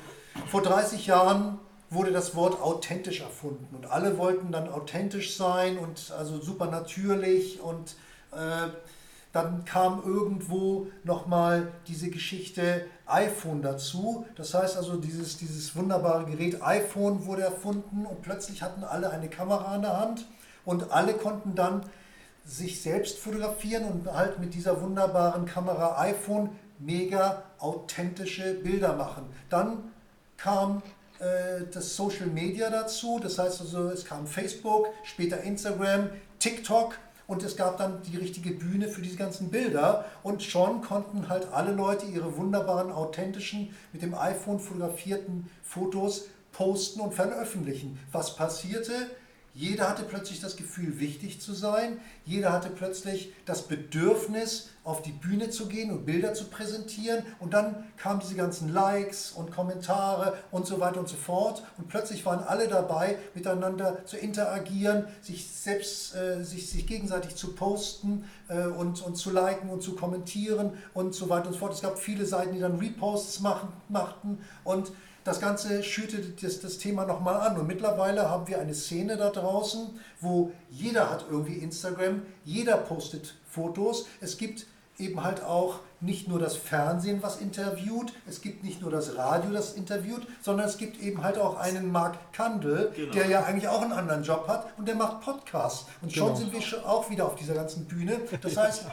vor 30 Jahren wurde das Wort authentisch erfunden und alle wollten dann authentisch sein und also super natürlich und äh, dann kam irgendwo nochmal diese Geschichte iPhone dazu. Das heißt also, dieses, dieses wunderbare Gerät iPhone wurde erfunden und plötzlich hatten alle eine Kamera in der Hand und alle konnten dann sich selbst fotografieren und halt mit dieser wunderbaren Kamera iPhone mega authentische Bilder machen. Dann kam äh, das Social Media dazu, das heißt also, es kam Facebook, später Instagram, TikTok und es gab dann die richtige Bühne für diese ganzen Bilder und schon konnten halt alle Leute ihre wunderbaren, authentischen, mit dem iPhone fotografierten Fotos posten und veröffentlichen. Was passierte? Jeder hatte plötzlich das Gefühl, wichtig zu sein. Jeder hatte plötzlich das Bedürfnis, auf die Bühne zu gehen und Bilder zu präsentieren. Und dann kamen diese ganzen Likes und Kommentare und so weiter und so fort. Und plötzlich waren alle dabei, miteinander zu interagieren, sich selbst, äh, sich, sich gegenseitig zu posten äh, und, und zu liken und zu kommentieren und so weiter und so fort. Es gab viele Seiten, die dann Reposts machen, machten und das Ganze schüttet das, das Thema nochmal an. Und mittlerweile haben wir eine Szene da draußen, wo jeder hat irgendwie Instagram, jeder postet Fotos. Es gibt eben halt auch nicht nur das Fernsehen, was interviewt, es gibt nicht nur das Radio, das interviewt, sondern es gibt eben halt auch einen Mark Kandel, genau. der ja eigentlich auch einen anderen Job hat und der macht Podcasts. Und schon genau. sind wir schon auch wieder auf dieser ganzen Bühne. Das heißt,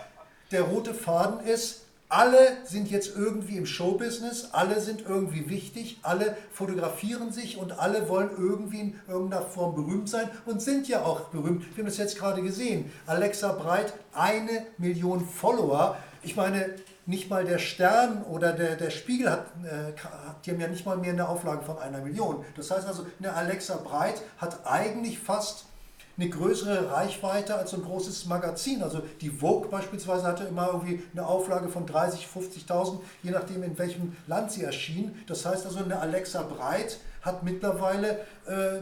der rote Faden ist, alle sind jetzt irgendwie im Showbusiness, alle sind irgendwie wichtig, alle fotografieren sich und alle wollen irgendwie in irgendeiner Form berühmt sein und sind ja auch berühmt. Wir haben das jetzt gerade gesehen. Alexa Breit, eine Million Follower. Ich meine, nicht mal der Stern oder der, der Spiegel hat, äh, die haben ja nicht mal mehr eine Auflage von einer Million. Das heißt also, eine Alexa Breit hat eigentlich fast eine größere Reichweite als so ein großes Magazin. Also die Vogue beispielsweise hatte immer irgendwie eine Auflage von 30, 50.000, je nachdem in welchem Land sie erschien. Das heißt also eine Alexa Breit hat mittlerweile, äh,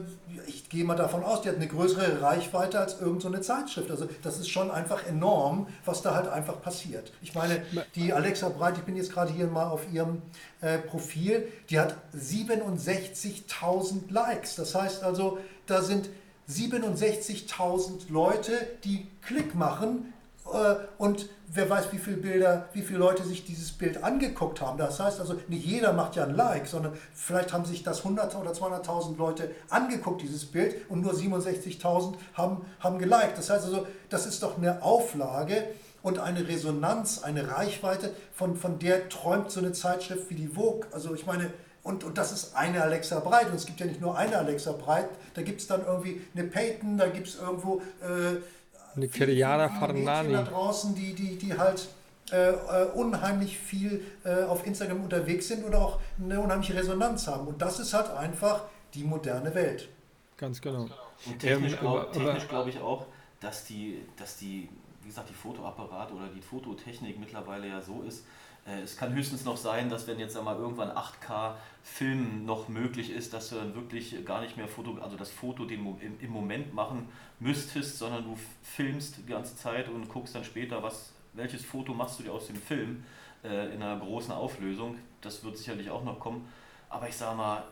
ich gehe mal davon aus, die hat eine größere Reichweite als irgendeine so Zeitschrift. Also das ist schon einfach enorm, was da halt einfach passiert. Ich meine, die Alexa Breit, ich bin jetzt gerade hier mal auf ihrem äh, Profil, die hat 67.000 Likes. Das heißt also, da sind 67.000 Leute, die Klick machen äh, und wer weiß, wie viele Bilder, wie viele Leute sich dieses Bild angeguckt haben. Das heißt also, nicht jeder macht ja ein Like, sondern vielleicht haben sich das 100 oder 200.000 Leute angeguckt, dieses Bild, und nur 67.000 haben, haben geliked. Das heißt also, das ist doch eine Auflage und eine Resonanz, eine Reichweite, von, von der träumt so eine Zeitschrift wie die Vogue. Also ich meine, und, und das ist eine Alexa Breit. Und es gibt ja nicht nur eine Alexa Breit. Da gibt es dann irgendwie eine Peyton, da gibt es irgendwo äh, eine Kiriana Farnani. da draußen, die, die, die halt äh, äh, unheimlich viel äh, auf Instagram unterwegs sind oder auch eine unheimliche Resonanz haben. Und das ist halt einfach die moderne Welt. Ganz genau. Und technisch, ähm, glaube glaub ich auch, dass die, dass die, wie gesagt, die Fotoapparate oder die Fototechnik mittlerweile ja so ist, es kann höchstens noch sein, dass wenn jetzt einmal irgendwann 8K Film noch möglich ist, dass du dann wirklich gar nicht mehr Foto, also das Foto den, im Moment machen müsstest, sondern du filmst die ganze Zeit und guckst dann später, was, welches Foto machst du dir aus dem Film äh, in einer großen Auflösung. Das wird sicherlich auch noch kommen. Aber ich sage mal,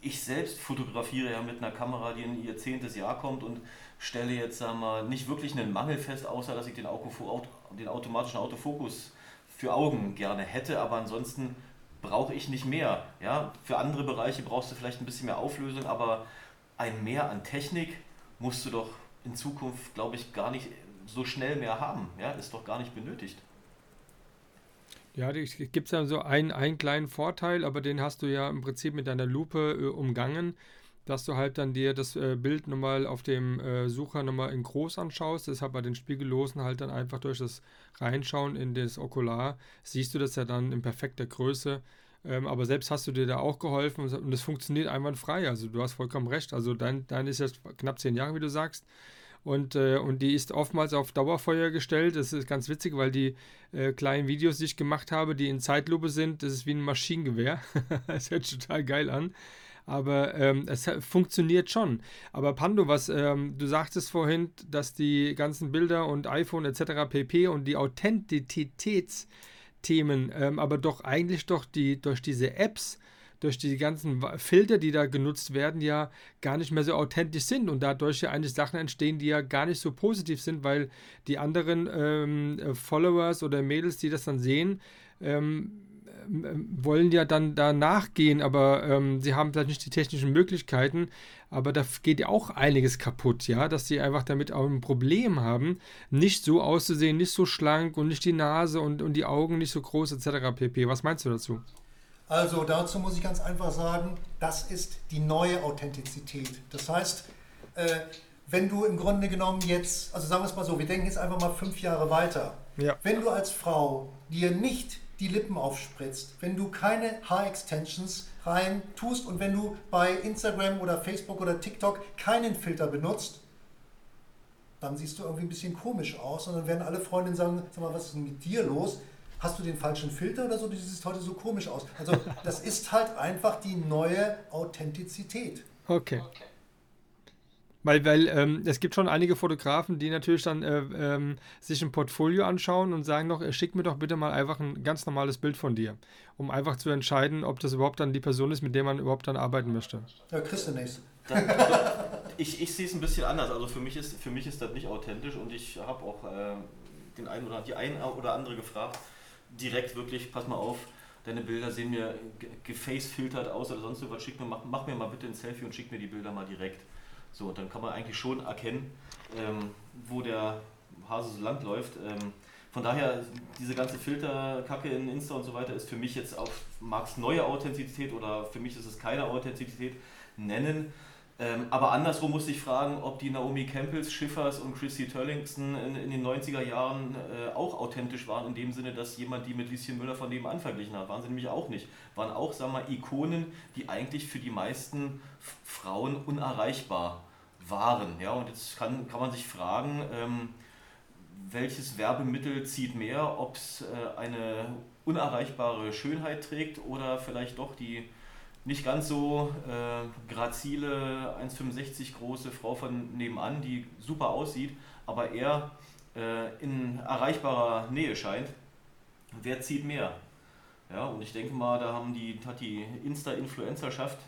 ich selbst fotografiere ja mit einer Kamera, die in ihr zehntes Jahr kommt und stelle jetzt sag mal, nicht wirklich einen Mangel fest, außer dass ich den, den automatischen Autofokus für Augen gerne hätte, aber ansonsten brauche ich nicht mehr. Ja? Für andere Bereiche brauchst du vielleicht ein bisschen mehr Auflösung, aber ein Mehr an Technik musst du doch in Zukunft, glaube ich, gar nicht so schnell mehr haben. Ja? Ist doch gar nicht benötigt. Ja, es gibt ja so einen, einen kleinen Vorteil, aber den hast du ja im Prinzip mit deiner Lupe äh, umgangen dass du halt dann dir das äh, Bild nochmal auf dem äh, Sucher nochmal in groß anschaust. Deshalb bei den Spiegellosen halt dann einfach durch das Reinschauen in das Okular siehst du das ja dann in perfekter Größe. Ähm, aber selbst hast du dir da auch geholfen und es funktioniert einwandfrei. Also du hast vollkommen recht. Also dein, dein ist jetzt knapp zehn Jahre, wie du sagst. Und, äh, und die ist oftmals auf Dauerfeuer gestellt. Das ist ganz witzig, weil die äh, kleinen Videos, die ich gemacht habe, die in Zeitlupe sind, das ist wie ein Maschinengewehr. das hört total geil an. Aber ähm, es funktioniert schon. Aber Pando, was ähm, du sagtest vorhin, dass die ganzen Bilder und iPhone etc. pp. und die Authentizitätsthemen, ähm, aber doch eigentlich doch die durch diese Apps durch die ganzen Filter, die da genutzt werden, ja gar nicht mehr so authentisch sind und dadurch ja eigentlich Sachen entstehen, die ja gar nicht so positiv sind, weil die anderen ähm, Followers oder Mädels, die das dann sehen, ähm, wollen ja dann da nachgehen, aber ähm, sie haben vielleicht nicht die technischen Möglichkeiten, aber da geht ja auch einiges kaputt, ja, dass sie einfach damit auch ein Problem haben, nicht so auszusehen, nicht so schlank und nicht die Nase und, und die Augen nicht so groß etc. pp. Was meinst du dazu? Also dazu muss ich ganz einfach sagen, das ist die neue Authentizität. Das heißt, äh, wenn du im Grunde genommen jetzt, also sagen wir es mal so, wir denken jetzt einfach mal fünf Jahre weiter. Ja. Wenn du als Frau dir nicht die Lippen aufspritzt, wenn du keine Haar-Extensions rein tust und wenn du bei Instagram oder Facebook oder TikTok keinen Filter benutzt, dann siehst du irgendwie ein bisschen komisch aus und dann werden alle Freundinnen sagen, sag mal, was ist denn mit dir los? Hast du den falschen Filter oder so? Du siehst heute so komisch aus. Also das ist halt einfach die neue Authentizität. Okay. okay. Weil, weil ähm, es gibt schon einige Fotografen, die natürlich dann äh, ähm, sich ein Portfolio anschauen und sagen noch, äh, schick mir doch bitte mal einfach ein ganz normales Bild von dir, um einfach zu entscheiden, ob das überhaupt dann die Person ist, mit der man überhaupt dann arbeiten möchte. Ja, kriegst du nichts. ich ich sehe es ein bisschen anders. Also für mich ist, für mich ist das nicht authentisch und ich habe auch äh, den einen oder die ein oder andere gefragt, direkt wirklich, pass mal auf, deine Bilder sehen mir gefacefiltert aus oder sonst was, schick mir, mach, mach mir mal bitte ein Selfie und schick mir die Bilder mal direkt. So, dann kann man eigentlich schon erkennen, ähm, wo der Hase so lang läuft. Ähm, von daher, diese ganze Filterkacke in Insta und so weiter ist für mich jetzt auf Marx neue Authentizität oder für mich ist es keine Authentizität nennen. Ähm, aber andersrum muss ich fragen, ob die Naomi Campbells, Schiffers und Chrissy Turlington in, in den 90er Jahren äh, auch authentisch waren, in dem Sinne, dass jemand die mit Lieschen Müller von nebenan verglichen hat. Waren sie nämlich auch nicht. Waren auch, sagen wir mal, Ikonen, die eigentlich für die meisten Frauen unerreichbar waren. Ja? Und jetzt kann, kann man sich fragen, ähm, welches Werbemittel zieht mehr, ob es äh, eine unerreichbare Schönheit trägt oder vielleicht doch die nicht ganz so äh, grazile, 1,65 große Frau von nebenan, die super aussieht, aber eher äh, in erreichbarer Nähe scheint. Wer zieht mehr? Ja, und ich denke mal, da haben die, hat die Insta-Influencerschaft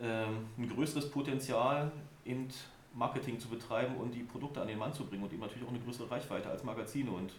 äh, ein größeres Potenzial, in Marketing zu betreiben und die Produkte an den Mann zu bringen und eben natürlich auch eine größere Reichweite als Magazine und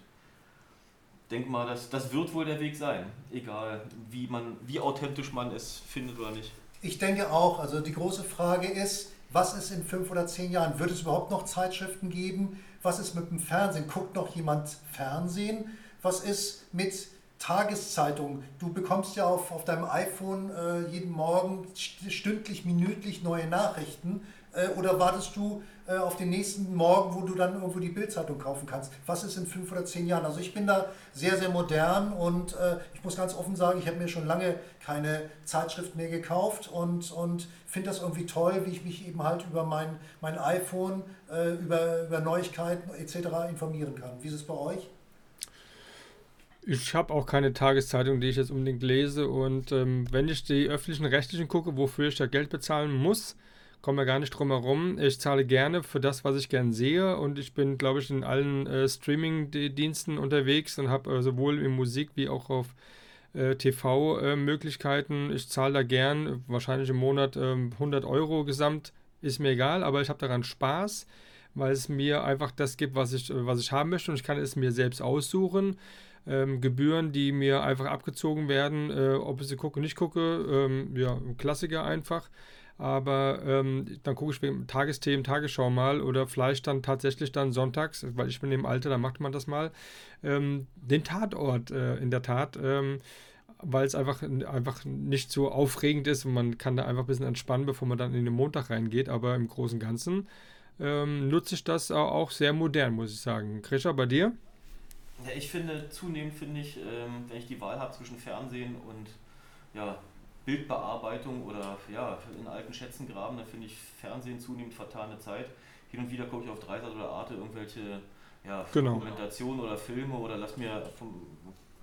denke mal, das, das wird wohl der Weg sein, egal wie, man, wie authentisch man es findet oder nicht. Ich denke auch, also die große Frage ist, was ist in fünf oder zehn Jahren? Wird es überhaupt noch Zeitschriften geben? Was ist mit dem Fernsehen? Guckt noch jemand Fernsehen? Was ist mit Tageszeitungen? Du bekommst ja auf, auf deinem iPhone äh, jeden Morgen stündlich, minütlich neue Nachrichten. Äh, oder wartest du äh, auf den nächsten Morgen, wo du dann irgendwo die Bildzeitung kaufen kannst? Was ist in fünf oder zehn Jahren? Also ich bin da sehr, sehr modern und äh, ich muss ganz offen sagen, ich habe mir schon lange keine Zeitschrift mehr gekauft und, und finde das irgendwie toll, wie ich mich eben halt über mein, mein iPhone, über, über Neuigkeiten etc. informieren kann. Wie ist es bei euch? Ich habe auch keine Tageszeitung, die ich jetzt unbedingt lese. Und ähm, wenn ich die öffentlichen Rechtlichen gucke, wofür ich da Geld bezahlen muss, komme wir gar nicht drum herum. Ich zahle gerne für das, was ich gern sehe und ich bin, glaube ich, in allen äh, Streaming-Diensten unterwegs und habe äh, sowohl in Musik wie auch auf äh, TV-Möglichkeiten. ich zahle da gern, wahrscheinlich im Monat 100 ähm, Euro gesamt, ist mir egal, aber ich habe daran Spaß, weil es mir einfach das gibt, was ich, äh, was ich haben möchte und ich kann es mir selbst aussuchen. Ähm, Gebühren, die mir einfach abgezogen werden, äh, ob ich sie gucke, nicht gucke, ähm, ja, Klassiker einfach aber ähm, dann gucke ich mir Tagesthemen, Tagesschau mal oder vielleicht dann tatsächlich dann sonntags, weil ich bin im Alter, da macht man das mal, ähm, den Tatort äh, in der Tat, ähm, weil es einfach, einfach nicht so aufregend ist und man kann da einfach ein bisschen entspannen, bevor man dann in den Montag reingeht, aber im Großen und Ganzen ähm, nutze ich das auch sehr modern, muss ich sagen. Krischer, bei dir? Ja, ich finde, zunehmend finde ich, ähm, wenn ich die Wahl habe zwischen Fernsehen und ja, Bildbearbeitung oder ja, in alten Schätzen graben, da finde ich Fernsehen zunehmend vertane Zeit. Hin und wieder gucke ich auf Dreisat oder Arte irgendwelche ja, genau. Dokumentationen oder Filme oder lass mir vom,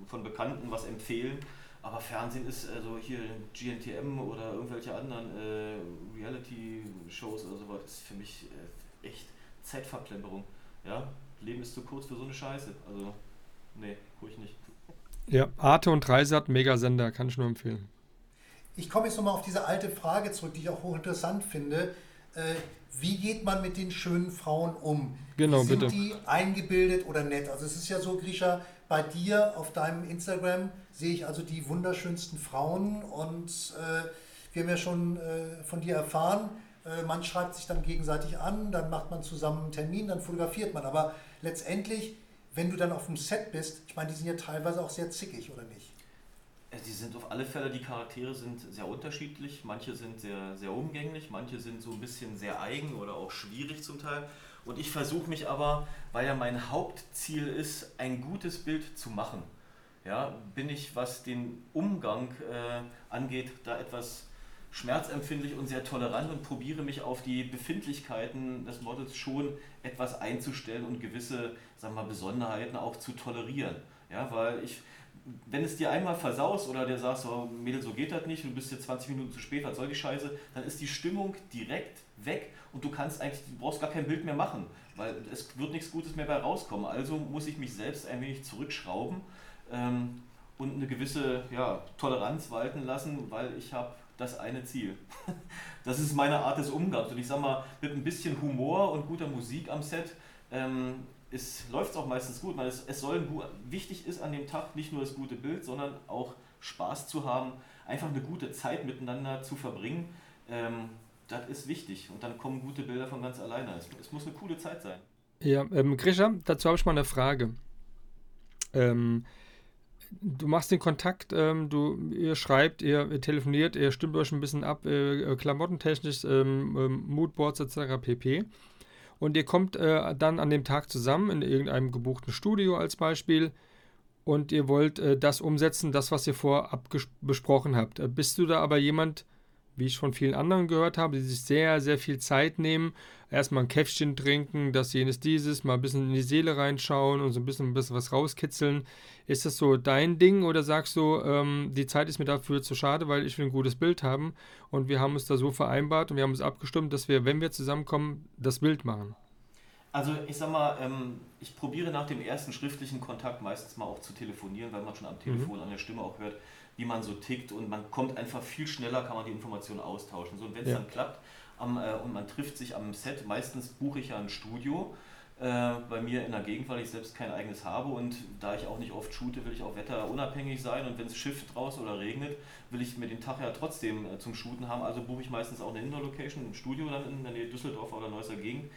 von Bekannten was empfehlen. Aber Fernsehen ist, also hier GNTM oder irgendwelche anderen äh, Reality-Shows oder sowas, ist für mich äh, echt Zeitverklemperung. Ja, Leben ist zu kurz für so eine Scheiße. Also, nee, ich nicht. Ja, Arte und Dreisat, Megasender, kann ich nur empfehlen. Ich komme jetzt nochmal auf diese alte Frage zurück, die ich auch hochinteressant finde. Äh, wie geht man mit den schönen Frauen um? Genau, Sind bitte. die eingebildet oder nett? Also es ist ja so, Grisha, bei dir auf deinem Instagram sehe ich also die wunderschönsten Frauen und äh, wir haben ja schon äh, von dir erfahren, äh, man schreibt sich dann gegenseitig an, dann macht man zusammen einen Termin, dann fotografiert man. Aber letztendlich, wenn du dann auf dem Set bist, ich meine, die sind ja teilweise auch sehr zickig, oder nicht? Die sind auf alle Fälle, die Charaktere sind sehr unterschiedlich. Manche sind sehr, sehr umgänglich, manche sind so ein bisschen sehr eigen oder auch schwierig zum Teil. Und ich versuche mich aber, weil ja mein Hauptziel ist, ein gutes Bild zu machen. Ja, bin ich, was den Umgang äh, angeht, da etwas schmerzempfindlich und sehr tolerant und probiere mich auf die Befindlichkeiten des Models schon etwas einzustellen und gewisse sagen wir, Besonderheiten auch zu tolerieren. Ja, weil ich, wenn es dir einmal versaust oder dir sagst, oh, Mädel, so geht das nicht, du bist jetzt 20 Minuten zu spät, was soll die Scheiße, dann ist die Stimmung direkt weg und du kannst eigentlich, du brauchst gar kein Bild mehr machen, weil es wird nichts Gutes mehr bei rauskommen. Also muss ich mich selbst ein wenig zurückschrauben ähm, und eine gewisse ja, Toleranz walten lassen, weil ich habe das eine Ziel. Das ist meine Art des Umgangs. Und ich sag mal, mit ein bisschen Humor und guter Musik am Set ähm, läuft es auch meistens gut. Weil es, es soll wichtig ist an dem Tag nicht nur das gute Bild, sondern auch Spaß zu haben, einfach eine gute Zeit miteinander zu verbringen. Ähm, das ist wichtig. Und dann kommen gute Bilder von ganz alleine. Es, es muss eine coole Zeit sein. Ja, ähm, Grisha, dazu habe ich mal eine Frage. Ähm, du machst den Kontakt, ähm, du, ihr schreibt, ihr, ihr, telefoniert, ihr stimmt euch ein bisschen ab, äh, klamottentechnisch, ähm, ähm, Moodboards etc. pp. Und ihr kommt äh, dann an dem Tag zusammen in irgendeinem gebuchten Studio als Beispiel und ihr wollt äh, das umsetzen, das, was ihr vorab besprochen habt. Äh, bist du da aber jemand, wie ich von vielen anderen gehört habe, die sich sehr, sehr viel Zeit nehmen, erstmal ein Käffchen trinken, das, jenes, dieses, mal ein bisschen in die Seele reinschauen und so ein bisschen, ein bisschen was rauskitzeln. Ist das so dein Ding oder sagst du, ähm, die Zeit ist mir dafür zu schade, weil ich will ein gutes Bild haben und wir haben uns da so vereinbart und wir haben uns abgestimmt, dass wir, wenn wir zusammenkommen, das Bild machen? Also ich sag mal, ähm, ich probiere nach dem ersten schriftlichen Kontakt meistens mal auch zu telefonieren, weil man schon am Telefon mhm. an der Stimme auch hört, wie man so tickt und man kommt einfach viel schneller, kann man die Informationen austauschen. So, und wenn es ja. dann klappt am, äh, und man trifft sich am Set, meistens buche ich ja ein Studio äh, bei mir in der Gegend, weil ich selbst kein eigenes habe und da ich auch nicht oft shoote, will ich auch wetterunabhängig sein und wenn es schifft draußen oder regnet, will ich mir den Tag ja trotzdem äh, zum Shooten haben, also buche ich meistens auch eine Indoor-Location, ein Studio dann in der Nähe Düsseldorf oder Neusser Gegend.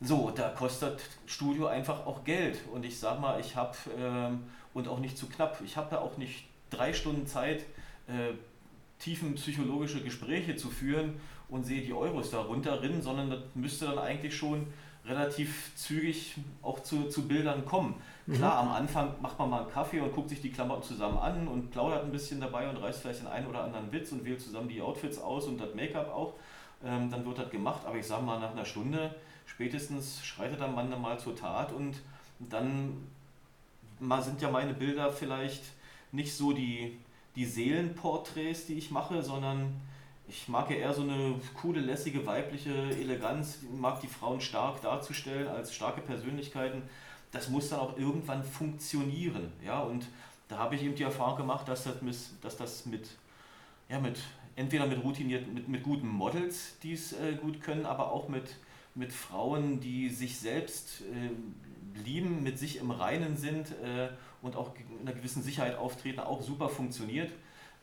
So, da kostet Studio einfach auch Geld und ich sag mal, ich habe ähm, und auch nicht zu knapp, ich habe ja auch nicht drei Stunden Zeit, äh, tiefen psychologische Gespräche zu führen und sehe die Euros da runterrinnen, sondern das müsste dann eigentlich schon relativ zügig auch zu, zu Bildern kommen. Mhm. Klar, am Anfang macht man mal einen Kaffee und guckt sich die Klamotten zusammen an und plaudert ein bisschen dabei und reißt vielleicht den einen oder anderen Witz und wählt zusammen die Outfits aus und das Make-up auch. Ähm, dann wird das gemacht, aber ich sage mal, nach einer Stunde spätestens schreitet der Mann dann mal zur Tat und dann mal sind ja meine Bilder vielleicht nicht so die, die Seelenporträts, die ich mache, sondern ich mag ja eher so eine coole, lässige, weibliche Eleganz. Mag die Frauen stark darzustellen als starke Persönlichkeiten. Das muss dann auch irgendwann funktionieren. Ja? Und da habe ich eben die Erfahrung gemacht, dass das, mit, dass das mit, ja, mit entweder mit routinierten, mit, mit guten Models, die es äh, gut können, aber auch mit, mit Frauen, die sich selbst äh, lieben, mit sich im Reinen sind äh, und auch in einer gewissen Sicherheit auftreten, auch super funktioniert.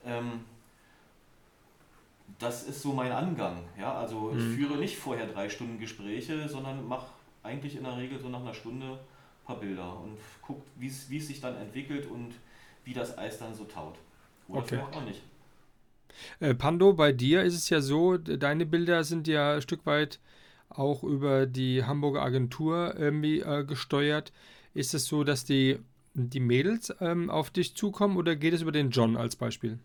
Ähm, das ist so mein Angang. Ja? Also ich mhm. führe nicht vorher drei Stunden Gespräche, sondern mache eigentlich in der Regel so nach einer Stunde ein paar Bilder und gucke, wie es sich dann entwickelt und wie das Eis dann so taut. Oder okay. vielleicht auch nicht. Äh, Pando, bei dir ist es ja so, deine Bilder sind ja ein Stück weit auch über die Hamburger Agentur irgendwie äh, gesteuert. Ist es so, dass die die Mädels ähm, auf dich zukommen oder geht es über den John als Beispiel?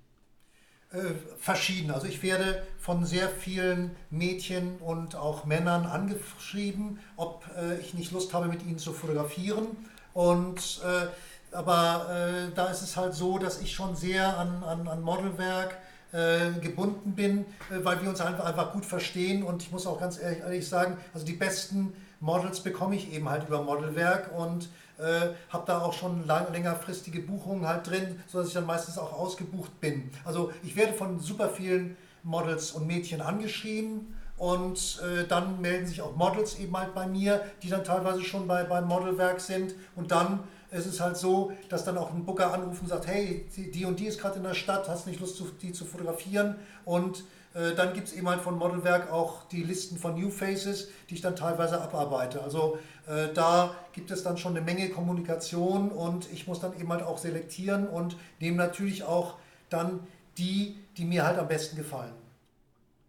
Äh, verschieden. Also ich werde von sehr vielen Mädchen und auch Männern angeschrieben, ob äh, ich nicht Lust habe, mit ihnen zu fotografieren. Und äh, aber äh, da ist es halt so, dass ich schon sehr an, an, an Modelwerk äh, gebunden bin, äh, weil wir uns einfach, einfach gut verstehen und ich muss auch ganz ehrlich, ehrlich sagen, also die besten Models bekomme ich eben halt über Modelwerk und äh, habe da auch schon lang, längerfristige Buchungen halt drin, sodass ich dann meistens auch ausgebucht bin. Also ich werde von super vielen Models und Mädchen angeschrieben und äh, dann melden sich auch Models eben halt bei mir, die dann teilweise schon bei, beim Modelwerk sind und dann ist es halt so, dass dann auch ein Booker anruft und sagt, hey, die und die ist gerade in der Stadt, hast nicht Lust, die zu fotografieren und dann gibt es eben halt von Modelwerk auch die Listen von New Faces, die ich dann teilweise abarbeite. Also äh, da gibt es dann schon eine Menge Kommunikation und ich muss dann eben halt auch selektieren und nehme natürlich auch dann die, die mir halt am besten gefallen.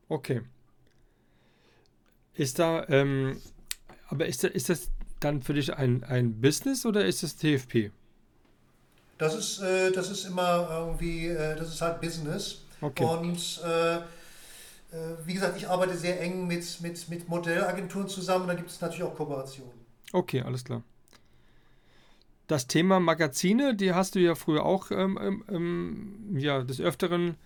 Okay. Ist da, ähm, aber ist, da, ist das dann für dich ein, ein Business oder ist es TFP? Das ist, äh, das ist immer irgendwie, äh, das ist halt Business. Okay. Und äh, äh, wie gesagt, ich arbeite sehr eng mit, mit, mit Modellagenturen zusammen. Da gibt es natürlich auch Kooperationen. Okay, alles klar. Das Thema Magazine, die hast du ja früher auch ähm, ähm, ähm ja, des Öfteren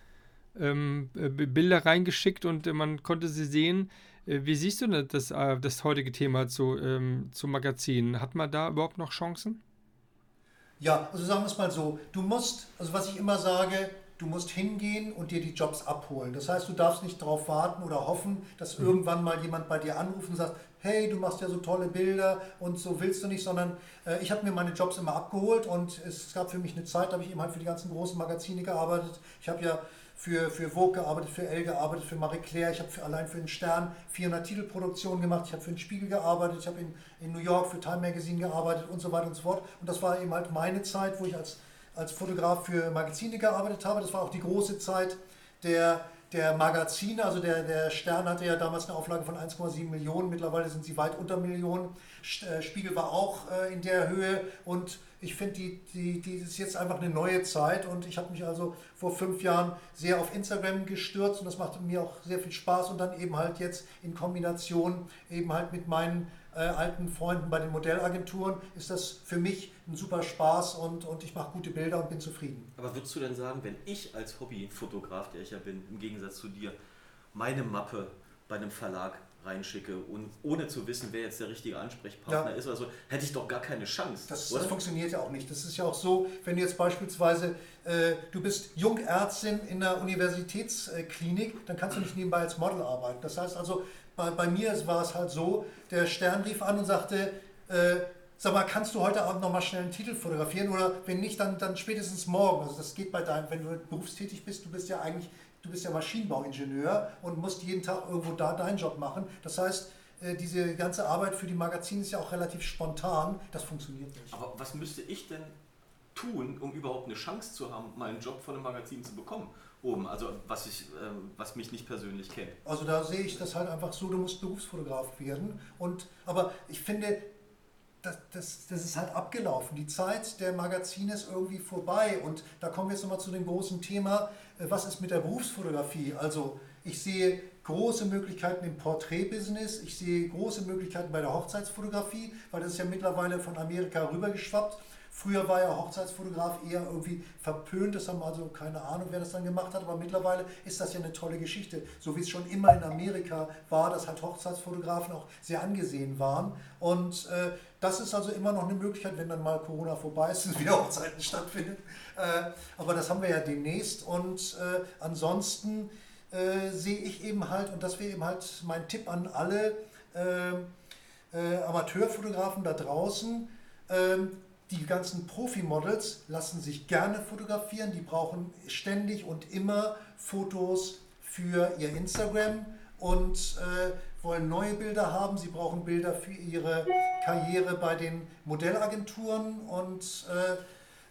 ähm, äh, Bilder reingeschickt und äh, man konnte sie sehen. Äh, wie siehst du denn das, äh, das heutige Thema zu, ähm, zu Magazinen? Hat man da überhaupt noch Chancen? Ja, also sagen wir es mal so. Du musst, also was ich immer sage, du musst hingehen und dir die Jobs abholen. Das heißt, du darfst nicht darauf warten oder hoffen, dass mhm. irgendwann mal jemand bei dir anruft und sagt, hey, du machst ja so tolle Bilder und so willst du nicht, sondern äh, ich habe mir meine Jobs immer abgeholt und es gab für mich eine Zeit, da habe ich eben halt für die ganzen großen Magazine gearbeitet. Ich habe ja für, für Vogue gearbeitet, für Elle gearbeitet, für Marie Claire, ich habe allein für den Stern 400 Titelproduktionen gemacht, ich habe für den Spiegel gearbeitet, ich habe in, in New York für Time Magazine gearbeitet und so weiter und so fort. Und das war eben halt meine Zeit, wo ich als als Fotograf für Magazine gearbeitet habe. Das war auch die große Zeit der, der Magazine. Also der, der Stern hatte ja damals eine Auflage von 1,7 Millionen. Mittlerweile sind sie weit unter Millionen. Äh, Spiegel war auch äh, in der Höhe und ich finde, die, die, die ist jetzt einfach eine neue Zeit und ich habe mich also vor fünf Jahren sehr auf Instagram gestürzt und das macht mir auch sehr viel Spaß und dann eben halt jetzt in Kombination eben halt mit meinen äh, alten Freunden bei den Modellagenturen ist das für mich ein super Spaß und, und ich mache gute Bilder und bin zufrieden. Aber würdest du denn sagen, wenn ich als Hobbyfotograf, der ich ja bin, im Gegensatz zu dir, meine Mappe bei einem Verlag reinschicke und ohne zu wissen, wer jetzt der richtige Ansprechpartner ja. ist, also hätte ich doch gar keine Chance. Das, das, funktioniert ja auch nicht. Das ist ja auch so, wenn du jetzt beispielsweise, äh, du bist Jungärztin in der Universitätsklinik, dann kannst du nicht nebenbei als Model arbeiten. Das heißt also, bei, bei mir war es halt so, der Stern rief an und sagte, äh, sag mal, kannst du heute Abend noch mal schnell einen Titel fotografieren oder wenn nicht, dann, dann spätestens morgen. Also das geht bei deinem, wenn du berufstätig bist, du bist ja eigentlich, du bist ja Maschinenbauingenieur und musst jeden Tag irgendwo da deinen Job machen. Das heißt, äh, diese ganze Arbeit für die Magazine ist ja auch relativ spontan. Das funktioniert nicht. Aber was müsste ich denn tun, um überhaupt eine Chance zu haben, mal einen Job von einem Magazin zu bekommen? Oben, also was, ich, äh, was mich nicht persönlich kennt. Also da sehe ich das halt einfach so, du musst Berufsfotograf werden. Und, aber ich finde, das, das, das ist halt abgelaufen. Die Zeit der Magazine ist irgendwie vorbei. Und da kommen wir jetzt nochmal zu dem großen Thema, äh, was ist mit der Berufsfotografie? Also ich sehe große Möglichkeiten im Porträtbusiness, ich sehe große Möglichkeiten bei der Hochzeitsfotografie, weil das ist ja mittlerweile von Amerika rübergeschwappt. Früher war ja Hochzeitsfotograf eher irgendwie verpönt, das haben also keine Ahnung, wer das dann gemacht hat, aber mittlerweile ist das ja eine tolle Geschichte. So wie es schon immer in Amerika war, dass halt Hochzeitsfotografen auch sehr angesehen waren. Und äh, das ist also immer noch eine Möglichkeit, wenn dann mal Corona vorbei ist, dass wieder Hochzeiten stattfinden. Äh, aber das haben wir ja demnächst. Und äh, ansonsten äh, sehe ich eben halt, und das wäre eben halt mein Tipp an alle äh, äh, Amateurfotografen da draußen, ähm, die ganzen Profi-Models lassen sich gerne fotografieren, die brauchen ständig und immer Fotos für ihr Instagram und äh, wollen neue Bilder haben. Sie brauchen Bilder für ihre Karriere bei den Modellagenturen und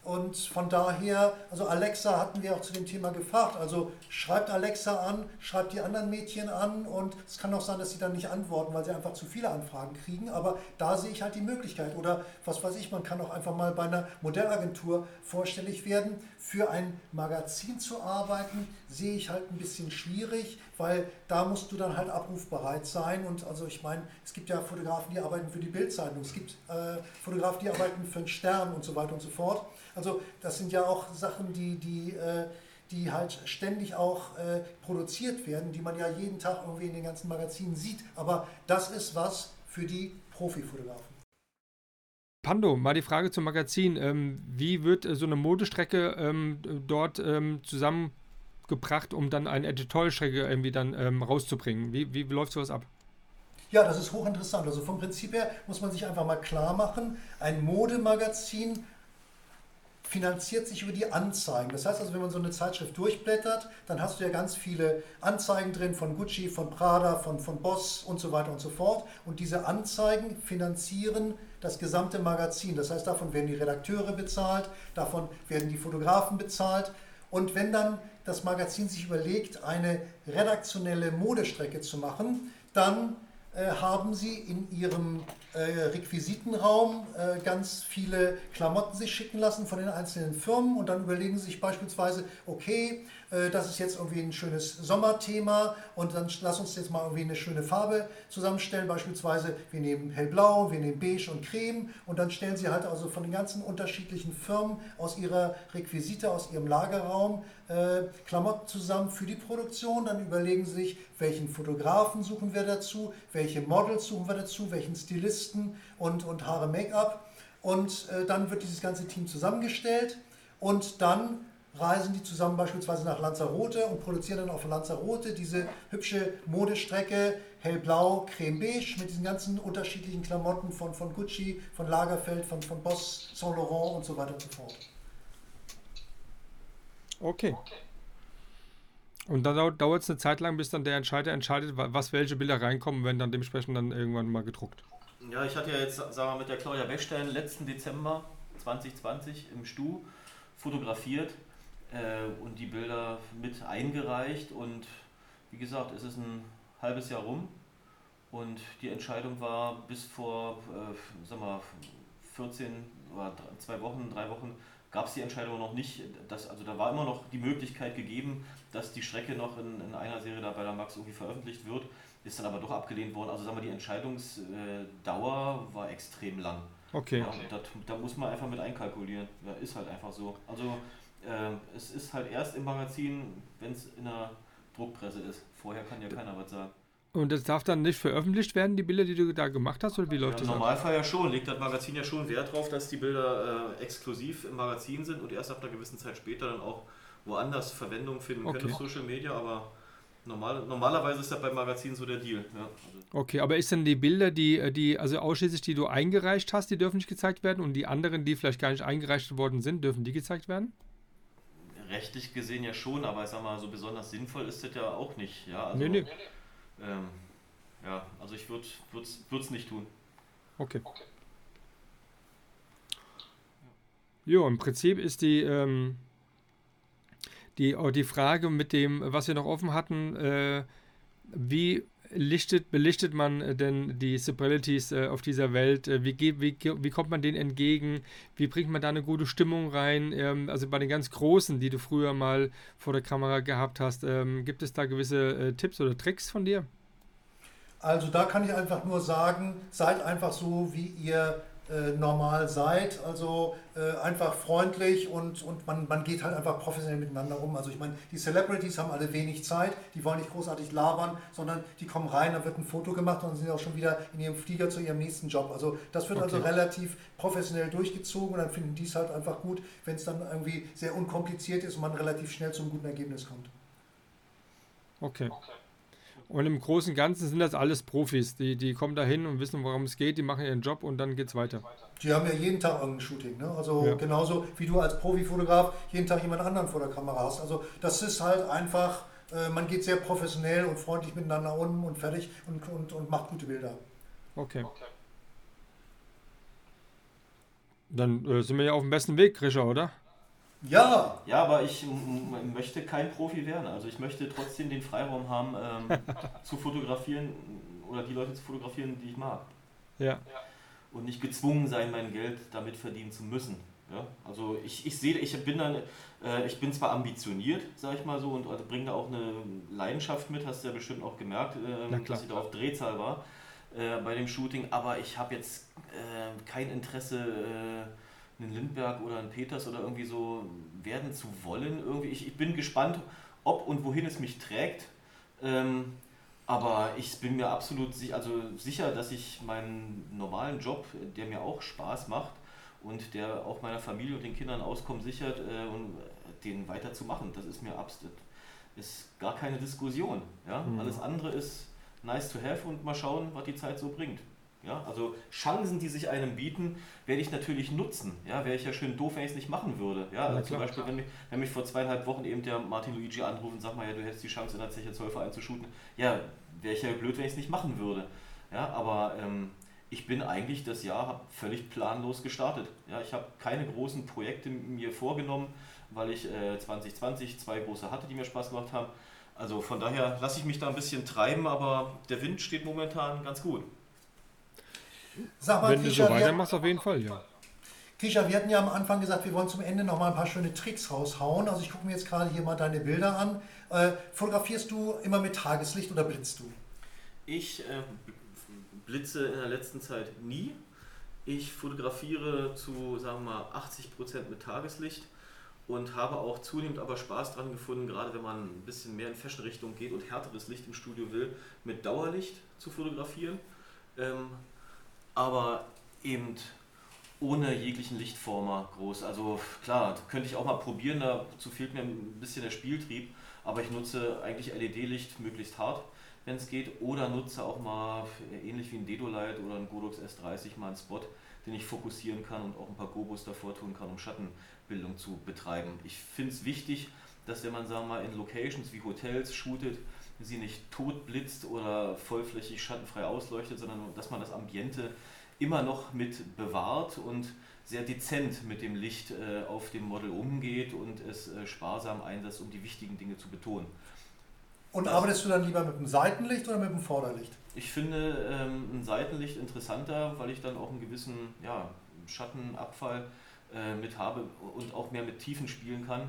Und von daher, also Alexa hatten wir auch zu dem Thema gefragt. Also schreibt Alexa an, schreibt die anderen Mädchen an und es kann auch sein, dass sie dann nicht antworten, weil sie einfach zu viele Anfragen kriegen. Aber da sehe ich halt die Möglichkeit. Oder was weiß ich, man kann auch einfach mal bei einer Modellagentur vorstellig werden. Für ein Magazin zu arbeiten, sehe ich halt ein bisschen schwierig, weil da musst du dann halt abrufbereit sein. Und also ich meine, es gibt ja Fotografen, die arbeiten für die Bildzeitung, es gibt äh, Fotografen, die arbeiten für einen Stern und so weiter und so fort. Also das sind ja auch Sachen, die, die, äh, die halt ständig auch äh, produziert werden, die man ja jeden Tag irgendwie in den ganzen Magazinen sieht. Aber das ist was für die Profifotografen. Pando, mal die Frage zum Magazin. Ähm, wie wird äh, so eine Modestrecke ähm, dort ähm, zusammengebracht, um dann eine Editorialstrecke irgendwie dann ähm, rauszubringen? Wie, wie läuft sowas ab? Ja, das ist hochinteressant. Also vom Prinzip her muss man sich einfach mal klar machen, ein Modemagazin finanziert sich über die Anzeigen. Das heißt also, wenn man so eine Zeitschrift durchblättert, dann hast du ja ganz viele Anzeigen drin von Gucci, von Prada, von, von Boss und so weiter und so fort. Und diese Anzeigen finanzieren das gesamte Magazin. Das heißt, davon werden die Redakteure bezahlt, davon werden die Fotografen bezahlt. Und wenn dann das Magazin sich überlegt, eine redaktionelle Modestrecke zu machen, dann äh, haben sie in ihrem äh, Requisitenraum äh, ganz viele Klamotten sich schicken lassen von den einzelnen Firmen und dann überlegen sie sich beispielsweise, okay, das ist jetzt irgendwie ein schönes Sommerthema und dann lass uns jetzt mal irgendwie eine schöne Farbe zusammenstellen. Beispielsweise, wir nehmen hellblau, wir nehmen beige und creme und dann stellen sie halt also von den ganzen unterschiedlichen Firmen aus ihrer Requisite, aus ihrem Lagerraum äh, Klamotten zusammen für die Produktion. Dann überlegen sie sich, welchen Fotografen suchen wir dazu, welche Models suchen wir dazu, welchen Stilisten und, und Haare Make-up. Und äh, dann wird dieses ganze Team zusammengestellt und dann reisen die zusammen beispielsweise nach Lanzarote und produzieren dann auf Lanzarote diese hübsche Modestrecke hellblau, creme-beige mit diesen ganzen unterschiedlichen Klamotten von, von Gucci, von Lagerfeld, von, von Boss, Saint Laurent und so weiter und so fort. Okay. Und dann dauert es eine Zeit lang, bis dann der Entscheider entscheidet, was welche Bilder reinkommen, werden dann dementsprechend dann irgendwann mal gedruckt. Ja, ich hatte ja jetzt, sagen wir mit der Claudia Bechstein letzten Dezember 2020 im Stu fotografiert äh, und die Bilder mit eingereicht. Und wie gesagt, es ist ein halbes Jahr rum und die Entscheidung war bis vor, äh, sag mal, 14 oder zwei Wochen, drei Wochen gab es die Entscheidung noch nicht. Dass, also da war immer noch die Möglichkeit gegeben, dass die Strecke noch in, in einer Serie da bei der Max irgendwie veröffentlicht wird. Ist dann aber doch abgelehnt worden. Also sagen wir, die Entscheidungsdauer war extrem lang. Okay. Ja, da, da, muss man einfach mit einkalkulieren. Ja, ist halt einfach so. Also äh, es ist halt erst im Magazin, wenn es in der Druckpresse ist. Vorher kann ja keiner was sagen. Und das darf dann nicht veröffentlicht werden, die Bilder, die du da gemacht hast, oder wie läuft ja, das? Im Normalfall ja schon. Legt das Magazin ja schon Wert darauf, dass die Bilder äh, exklusiv im Magazin sind und erst ab einer gewissen Zeit später dann auch woanders Verwendung finden okay. können auf Social Media, aber normal, normalerweise ist das beim Magazin so der Deal. Ja. Okay, aber ist denn die Bilder, die, die, also ausschließlich die du eingereicht hast, die dürfen nicht gezeigt werden und die anderen, die vielleicht gar nicht eingereicht worden sind, dürfen die gezeigt werden? Rechtlich gesehen ja schon, aber ich sag mal, so besonders sinnvoll ist das ja auch nicht. Ja, also, nee, nee. Ähm, ja, also ich würde es nicht tun. Okay. okay. Jo, im Prinzip ist die, ähm, die, oh, die Frage mit dem, was wir noch offen hatten, äh, wie lichtet, belichtet man denn die Celebrities äh, auf dieser Welt? Äh, wie, wie, wie kommt man denen entgegen? Wie bringt man da eine gute Stimmung rein? Ähm, also bei den ganz Großen, die du früher mal vor der Kamera gehabt hast, ähm, gibt es da gewisse äh, Tipps oder Tricks von dir? Also da kann ich einfach nur sagen, seid einfach so, wie ihr äh, normal seid. Also äh, einfach freundlich und, und man, man geht halt einfach professionell miteinander um. Also ich meine, die Celebrities haben alle wenig Zeit, die wollen nicht großartig labern, sondern die kommen rein, dann wird ein Foto gemacht und sind auch schon wieder in ihrem Flieger zu ihrem nächsten Job. Also das wird also okay. also relativ professionell durchgezogen und dann finden die es halt einfach gut, wenn es dann irgendwie sehr unkompliziert ist und man relativ schnell zum guten Ergebnis kommt. Okay. okay. Und im Großen und Ganzen sind das alles Profis. Die, die kommen da hin und wissen, worum es geht, die machen ihren Job und dann geht es weiter. Die haben ja jeden Tag irgendein Shooting. Ne? Also ja. genauso wie du als Profifotograf jeden Tag jemand anderen vor der Kamera hast. Also das ist halt einfach, äh, man geht sehr professionell und freundlich miteinander um und fertig und, und, und macht gute Bilder. Okay. okay. Dann äh, sind wir ja auf dem besten Weg, Grisha, oder? Ja. Ja, aber ich möchte kein Profi werden. Also ich möchte trotzdem den Freiraum haben, ähm, zu fotografieren oder die Leute zu fotografieren, die ich mag. Ja. Und nicht gezwungen sein, mein Geld damit verdienen zu müssen. Ja? Also ich, ich sehe, ich bin dann, äh, ich bin zwar ambitioniert, sag ich mal so, und also bringe da auch eine Leidenschaft mit, hast du ja bestimmt auch gemerkt, äh, dass ich da auf Drehzahl war äh, bei dem Shooting, aber ich habe jetzt äh, kein Interesse äh, einen Lindberg oder einen Peters oder irgendwie so werden zu wollen. Irgendwie. Ich, ich bin gespannt, ob und wohin es mich trägt. Ähm, aber ich bin mir absolut sich, also sicher, dass ich meinen normalen Job, der mir auch Spaß macht und der auch meiner Familie und den Kindern Auskommen sichert, äh, und den weiterzumachen. Das ist mir absolut ist gar keine Diskussion. Ja? Mhm. Alles andere ist nice to have und mal schauen, was die Zeit so bringt. Ja, also Chancen, die sich einem bieten, werde ich natürlich nutzen. Ja, wäre ich ja schön doof, wenn ich es nicht machen würde. Ja, also zum Beispiel, wenn mich, wenn mich vor zweieinhalb Wochen eben der Martin Luigi anruft und sagt mal, ja, du hättest die Chance in der Zeche 12 einzuschuten. Ja, wäre ich ja blöd, wenn ich es nicht machen würde. Ja, aber ähm, ich bin eigentlich das Jahr völlig planlos gestartet. Ja, ich habe keine großen Projekte mir vorgenommen, weil ich äh, 2020 zwei große hatte, die mir Spaß gemacht haben. Also von daher lasse ich mich da ein bisschen treiben, aber der Wind steht momentan ganz gut. Sag mal, Wenn Kisha, du so weitermachst, auf jeden Fall, ja. Kisha, wir hatten ja am Anfang gesagt, wir wollen zum Ende noch mal ein paar schöne Tricks raushauen. Also ich gucke mir jetzt gerade hier mal deine Bilder an. Äh, fotografierst du immer mit Tageslicht oder blitzt du? Ich äh, blitze in der letzten Zeit nie. Ich fotografiere zu, sagen wir mal, 80% mit Tageslicht und habe auch zunehmend aber Spaß dran gefunden, gerade wenn man ein bisschen mehr in Fashion-Richtung geht und härteres Licht im Studio will, mit Dauerlicht zu fotografieren. Ähm, aber eben ohne jeglichen Lichtformer groß. Also klar, könnte ich auch mal probieren, dazu fehlt mir ein bisschen der Spieltrieb, aber ich nutze eigentlich LED-Licht möglichst hart, wenn es geht, oder nutze auch mal ähnlich wie ein Dedolight oder ein Godox S30 mal einen Spot, den ich fokussieren kann und auch ein paar Gobos davor tun kann, um Schattenbildung zu betreiben. Ich finde es wichtig, dass wenn man sagen wir mal in Locations wie Hotels shootet, sie nicht tot blitzt oder vollflächig schattenfrei ausleuchtet, sondern dass man das Ambiente immer noch mit bewahrt und sehr dezent mit dem Licht äh, auf dem Model umgeht und es äh, sparsam einsetzt, um die wichtigen Dinge zu betonen. Und das arbeitest du dann lieber mit dem Seitenlicht oder mit dem Vorderlicht? Ich finde ähm, ein Seitenlicht interessanter, weil ich dann auch einen gewissen ja, Schattenabfall äh, mit habe und auch mehr mit Tiefen spielen kann.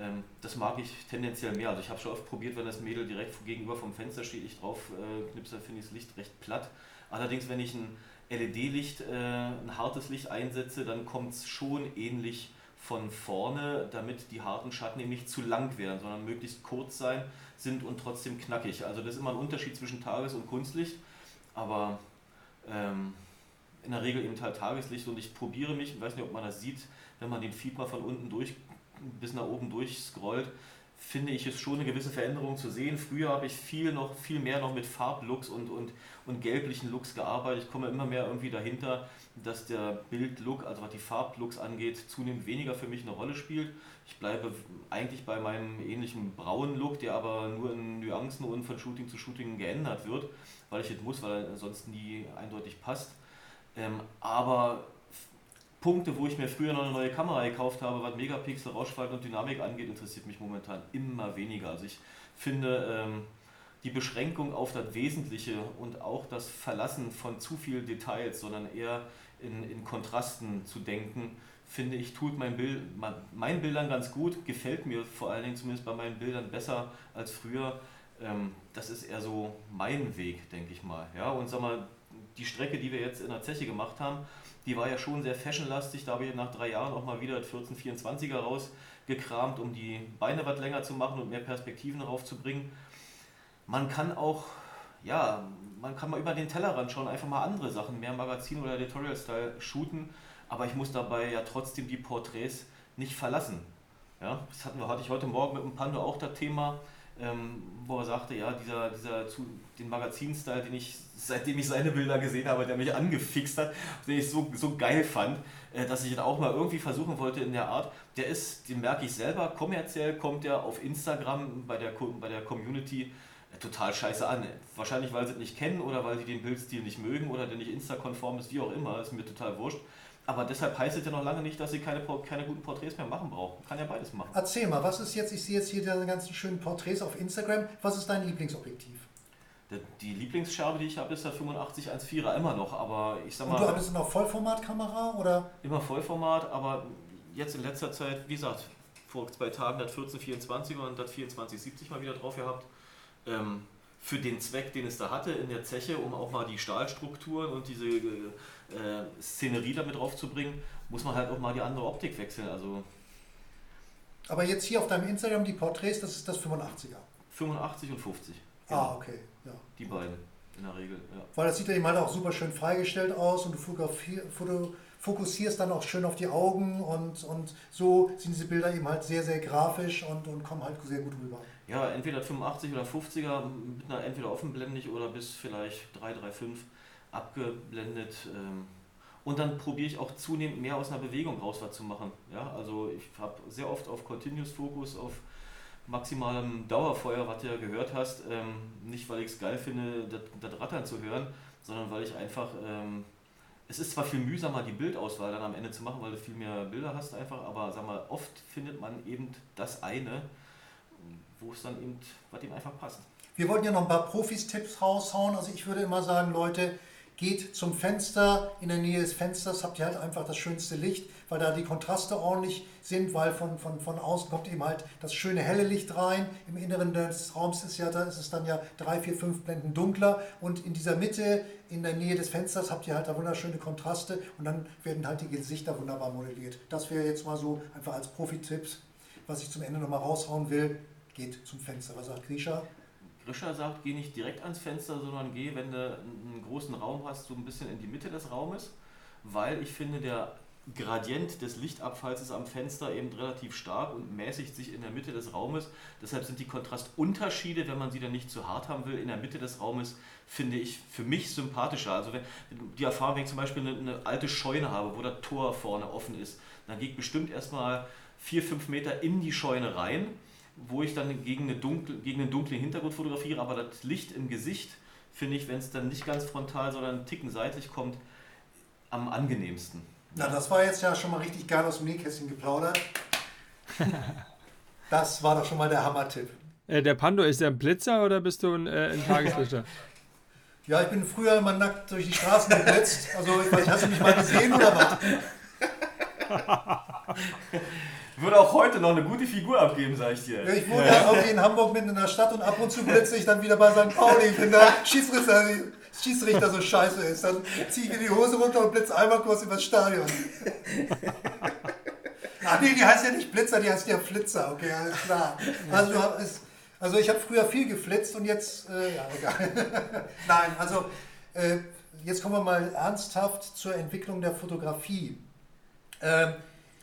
Ähm, das mag ich tendenziell mehr. Also ich habe schon oft probiert, wenn das Mädel direkt gegenüber vom Fenster steht, ich drauf äh, knipse, finde ich das Licht recht platt. Allerdings, wenn ich ein LED-Licht, äh, ein hartes Licht einsetze, dann kommt es schon ähnlich von vorne, damit die harten Schatten eben nicht zu lang werden, sondern möglichst kurz sein sind und trotzdem knackig. Also das ist immer ein Unterschied zwischen Tages- und Kunstlicht, aber ähm, in der Regel eben halt Tageslicht und ich probiere mich, ich weiß nicht, ob man das sieht, wenn man den mal von unten durch bis nach oben durchscrollt, finde ich es schon eine gewisse Veränderung zu sehen. Früher habe ich viel noch viel mehr noch mit Farblooks und, und, und gelblichen Looks gearbeitet. Ich komme immer mehr irgendwie dahinter, dass der Bildlook, also was die Farblooks angeht, zunehmend weniger für mich eine Rolle spielt. Ich bleibe eigentlich bei meinem ähnlichen braunen Look, der aber nur in Nuancen und von Shooting zu Shooting geändert wird, weil ich es muss, weil er sonst nie eindeutig passt. Ähm, aber Punkte, wo ich mir früher noch eine neue Kamera gekauft habe, was Megapixel, Rauschverhalten und Dynamik angeht, interessiert mich momentan immer weniger. Also ich finde ähm, die Beschränkung auf das Wesentliche und auch das Verlassen von zu vielen Details, sondern eher in, in Kontrasten zu denken, finde ich, tut mein Bild, meinen Bildern ganz gut, gefällt mir vor allen Dingen zumindest bei meinen Bildern besser als früher. Ähm, das ist eher so mein Weg, denke ich mal. Ja, und sag mal, die Strecke, die wir jetzt in der Zeche gemacht haben, die war ja schon sehr fashionlastig. Da habe ich nach drei Jahren auch mal wieder das 1424er rausgekramt, um die Beine was länger zu machen und mehr Perspektiven darauf zu bringen. Man kann auch, ja, man kann mal über den Tellerrand schauen, einfach mal andere Sachen, mehr Magazin- oder Editorial-Style shooten, aber ich muss dabei ja trotzdem die Porträts nicht verlassen. Ja, das hatten wir, hatte ich heute Morgen mit dem Pando auch das Thema ähm, wo er sagte, ja, dieser, dieser zu, den Magazinstyle, den ich, seitdem ich seine Bilder gesehen habe, der mich angefixt hat, den ich so, so geil fand, äh, dass ich ihn auch mal irgendwie versuchen wollte in der Art, der ist, den merke ich selber, kommerziell kommt der auf Instagram bei der, bei der Community äh, total scheiße an. Wahrscheinlich, weil sie es nicht kennen oder weil sie den Bildstil nicht mögen oder der nicht Insta-konform ist, wie auch immer, ist mir total wurscht. Aber deshalb heißt es ja noch lange nicht, dass sie keine, keine guten Porträts mehr machen brauchen. Kann ja beides machen. Erzähl mal, was ist jetzt, ich sehe jetzt hier deine ganzen schönen Porträts auf Instagram. Was ist dein Lieblingsobjektiv? Die Lieblingsscherbe, die ich habe, ist der 85 1.4er immer noch, aber ich sag mal. Und du hattest noch Vollformatkamera oder? Immer Vollformat, aber jetzt in letzter Zeit, wie gesagt, vor zwei Tagen das 1424 und das 2470 mal wieder drauf gehabt. Ähm, für den Zweck, den es da hatte in der Zeche, um auch mal die Stahlstrukturen und diese äh, Szenerie damit drauf zu bringen, muss man halt auch mal die andere Optik wechseln. Also Aber jetzt hier auf deinem Instagram die Porträts, das ist das 85er. 85 und 50. Genau. Ah, okay. Ja. Die beiden in der Regel. Ja. Weil das sieht ja eben halt auch super schön freigestellt aus und du fokussierst dann auch schön auf die Augen und, und so sind diese Bilder eben halt sehr, sehr grafisch und, und kommen halt sehr gut rüber. Ja, entweder 85 oder 50er mit einer entweder offenblendig oder bis vielleicht 335 abgeblendet. Ähm, und dann probiere ich auch zunehmend mehr aus einer Bewegung raus was zu machen. Ja, also ich habe sehr oft auf Continuous Focus, auf maximalem Dauerfeuer, was du ja gehört hast, ähm, nicht weil ich es geil finde, das, Rattern zu hören, sondern weil ich einfach, ähm, es ist zwar viel mühsamer, die Bildauswahl dann am Ende zu machen, weil du viel mehr Bilder hast einfach, aber sag mal, oft findet man eben das eine, wo es dann eben, was ihm einfach passt. Wir wollten ja noch ein paar Profis-Tipps raushauen, also ich würde immer sagen, Leute, geht zum Fenster, in der Nähe des Fensters habt ihr halt einfach das schönste Licht, weil da die Kontraste ordentlich sind, weil von, von, von außen kommt eben halt das schöne helle Licht rein. Im Inneren des Raums ist, ja, da ist es dann ja drei, vier, fünf Blenden dunkler und in dieser Mitte, in der Nähe des Fensters habt ihr halt da wunderschöne Kontraste und dann werden halt die Gesichter wunderbar modelliert. Das wäre jetzt mal so einfach als Profi-Tipps, was ich zum Ende nochmal raushauen will, geht zum Fenster. Was sagt Grisha? Grischer sagt, geh nicht direkt ans Fenster, sondern geh, wenn du einen großen Raum hast, so ein bisschen in die Mitte des Raumes, weil ich finde, der Gradient des Lichtabfalls ist am Fenster eben relativ stark und mäßigt sich in der Mitte des Raumes. Deshalb sind die Kontrastunterschiede, wenn man sie dann nicht zu hart haben will, in der Mitte des Raumes, finde ich für mich sympathischer. Also wenn die Erfahrung, wenn ich zum Beispiel eine, eine alte Scheune habe, wo das Tor vorne offen ist, dann gehe ich bestimmt erstmal vier, fünf Meter in die Scheune rein wo ich dann gegen, eine dunkle, gegen einen dunklen Hintergrund fotografiere, aber das Licht im Gesicht finde ich, wenn es dann nicht ganz frontal, sondern einen Ticken seitlich kommt, am angenehmsten. Na, das war jetzt ja schon mal richtig geil aus dem Nähkästchen geplaudert. das war doch schon mal der Hammer-Tipp. Äh, der Pando, ist der ein Blitzer oder bist du ein, äh, ein Tageslichter? ja, ich bin früher immer nackt durch die Straßen geblitzt. Also, ich weiß, hast du mich mal gesehen oder was? Würde auch heute noch eine gute Figur abgeben, sag ich dir. Ich wohne ja. irgendwie in Hamburg mitten in der Stadt und ab und zu blitze ich dann wieder bei St. Pauli, wenn der Schießrichter, Schießrichter so scheiße ist. Dann ziehe ich mir die Hose runter und blitze einmal kurz übers Stadion. Ach nee, die heißt ja nicht Blitzer, die heißt ja Flitzer. Okay, alles klar. Also, also ich habe früher viel geflitzt und jetzt, äh, ja, egal. Nein, also äh, jetzt kommen wir mal ernsthaft zur Entwicklung der Fotografie. Ähm,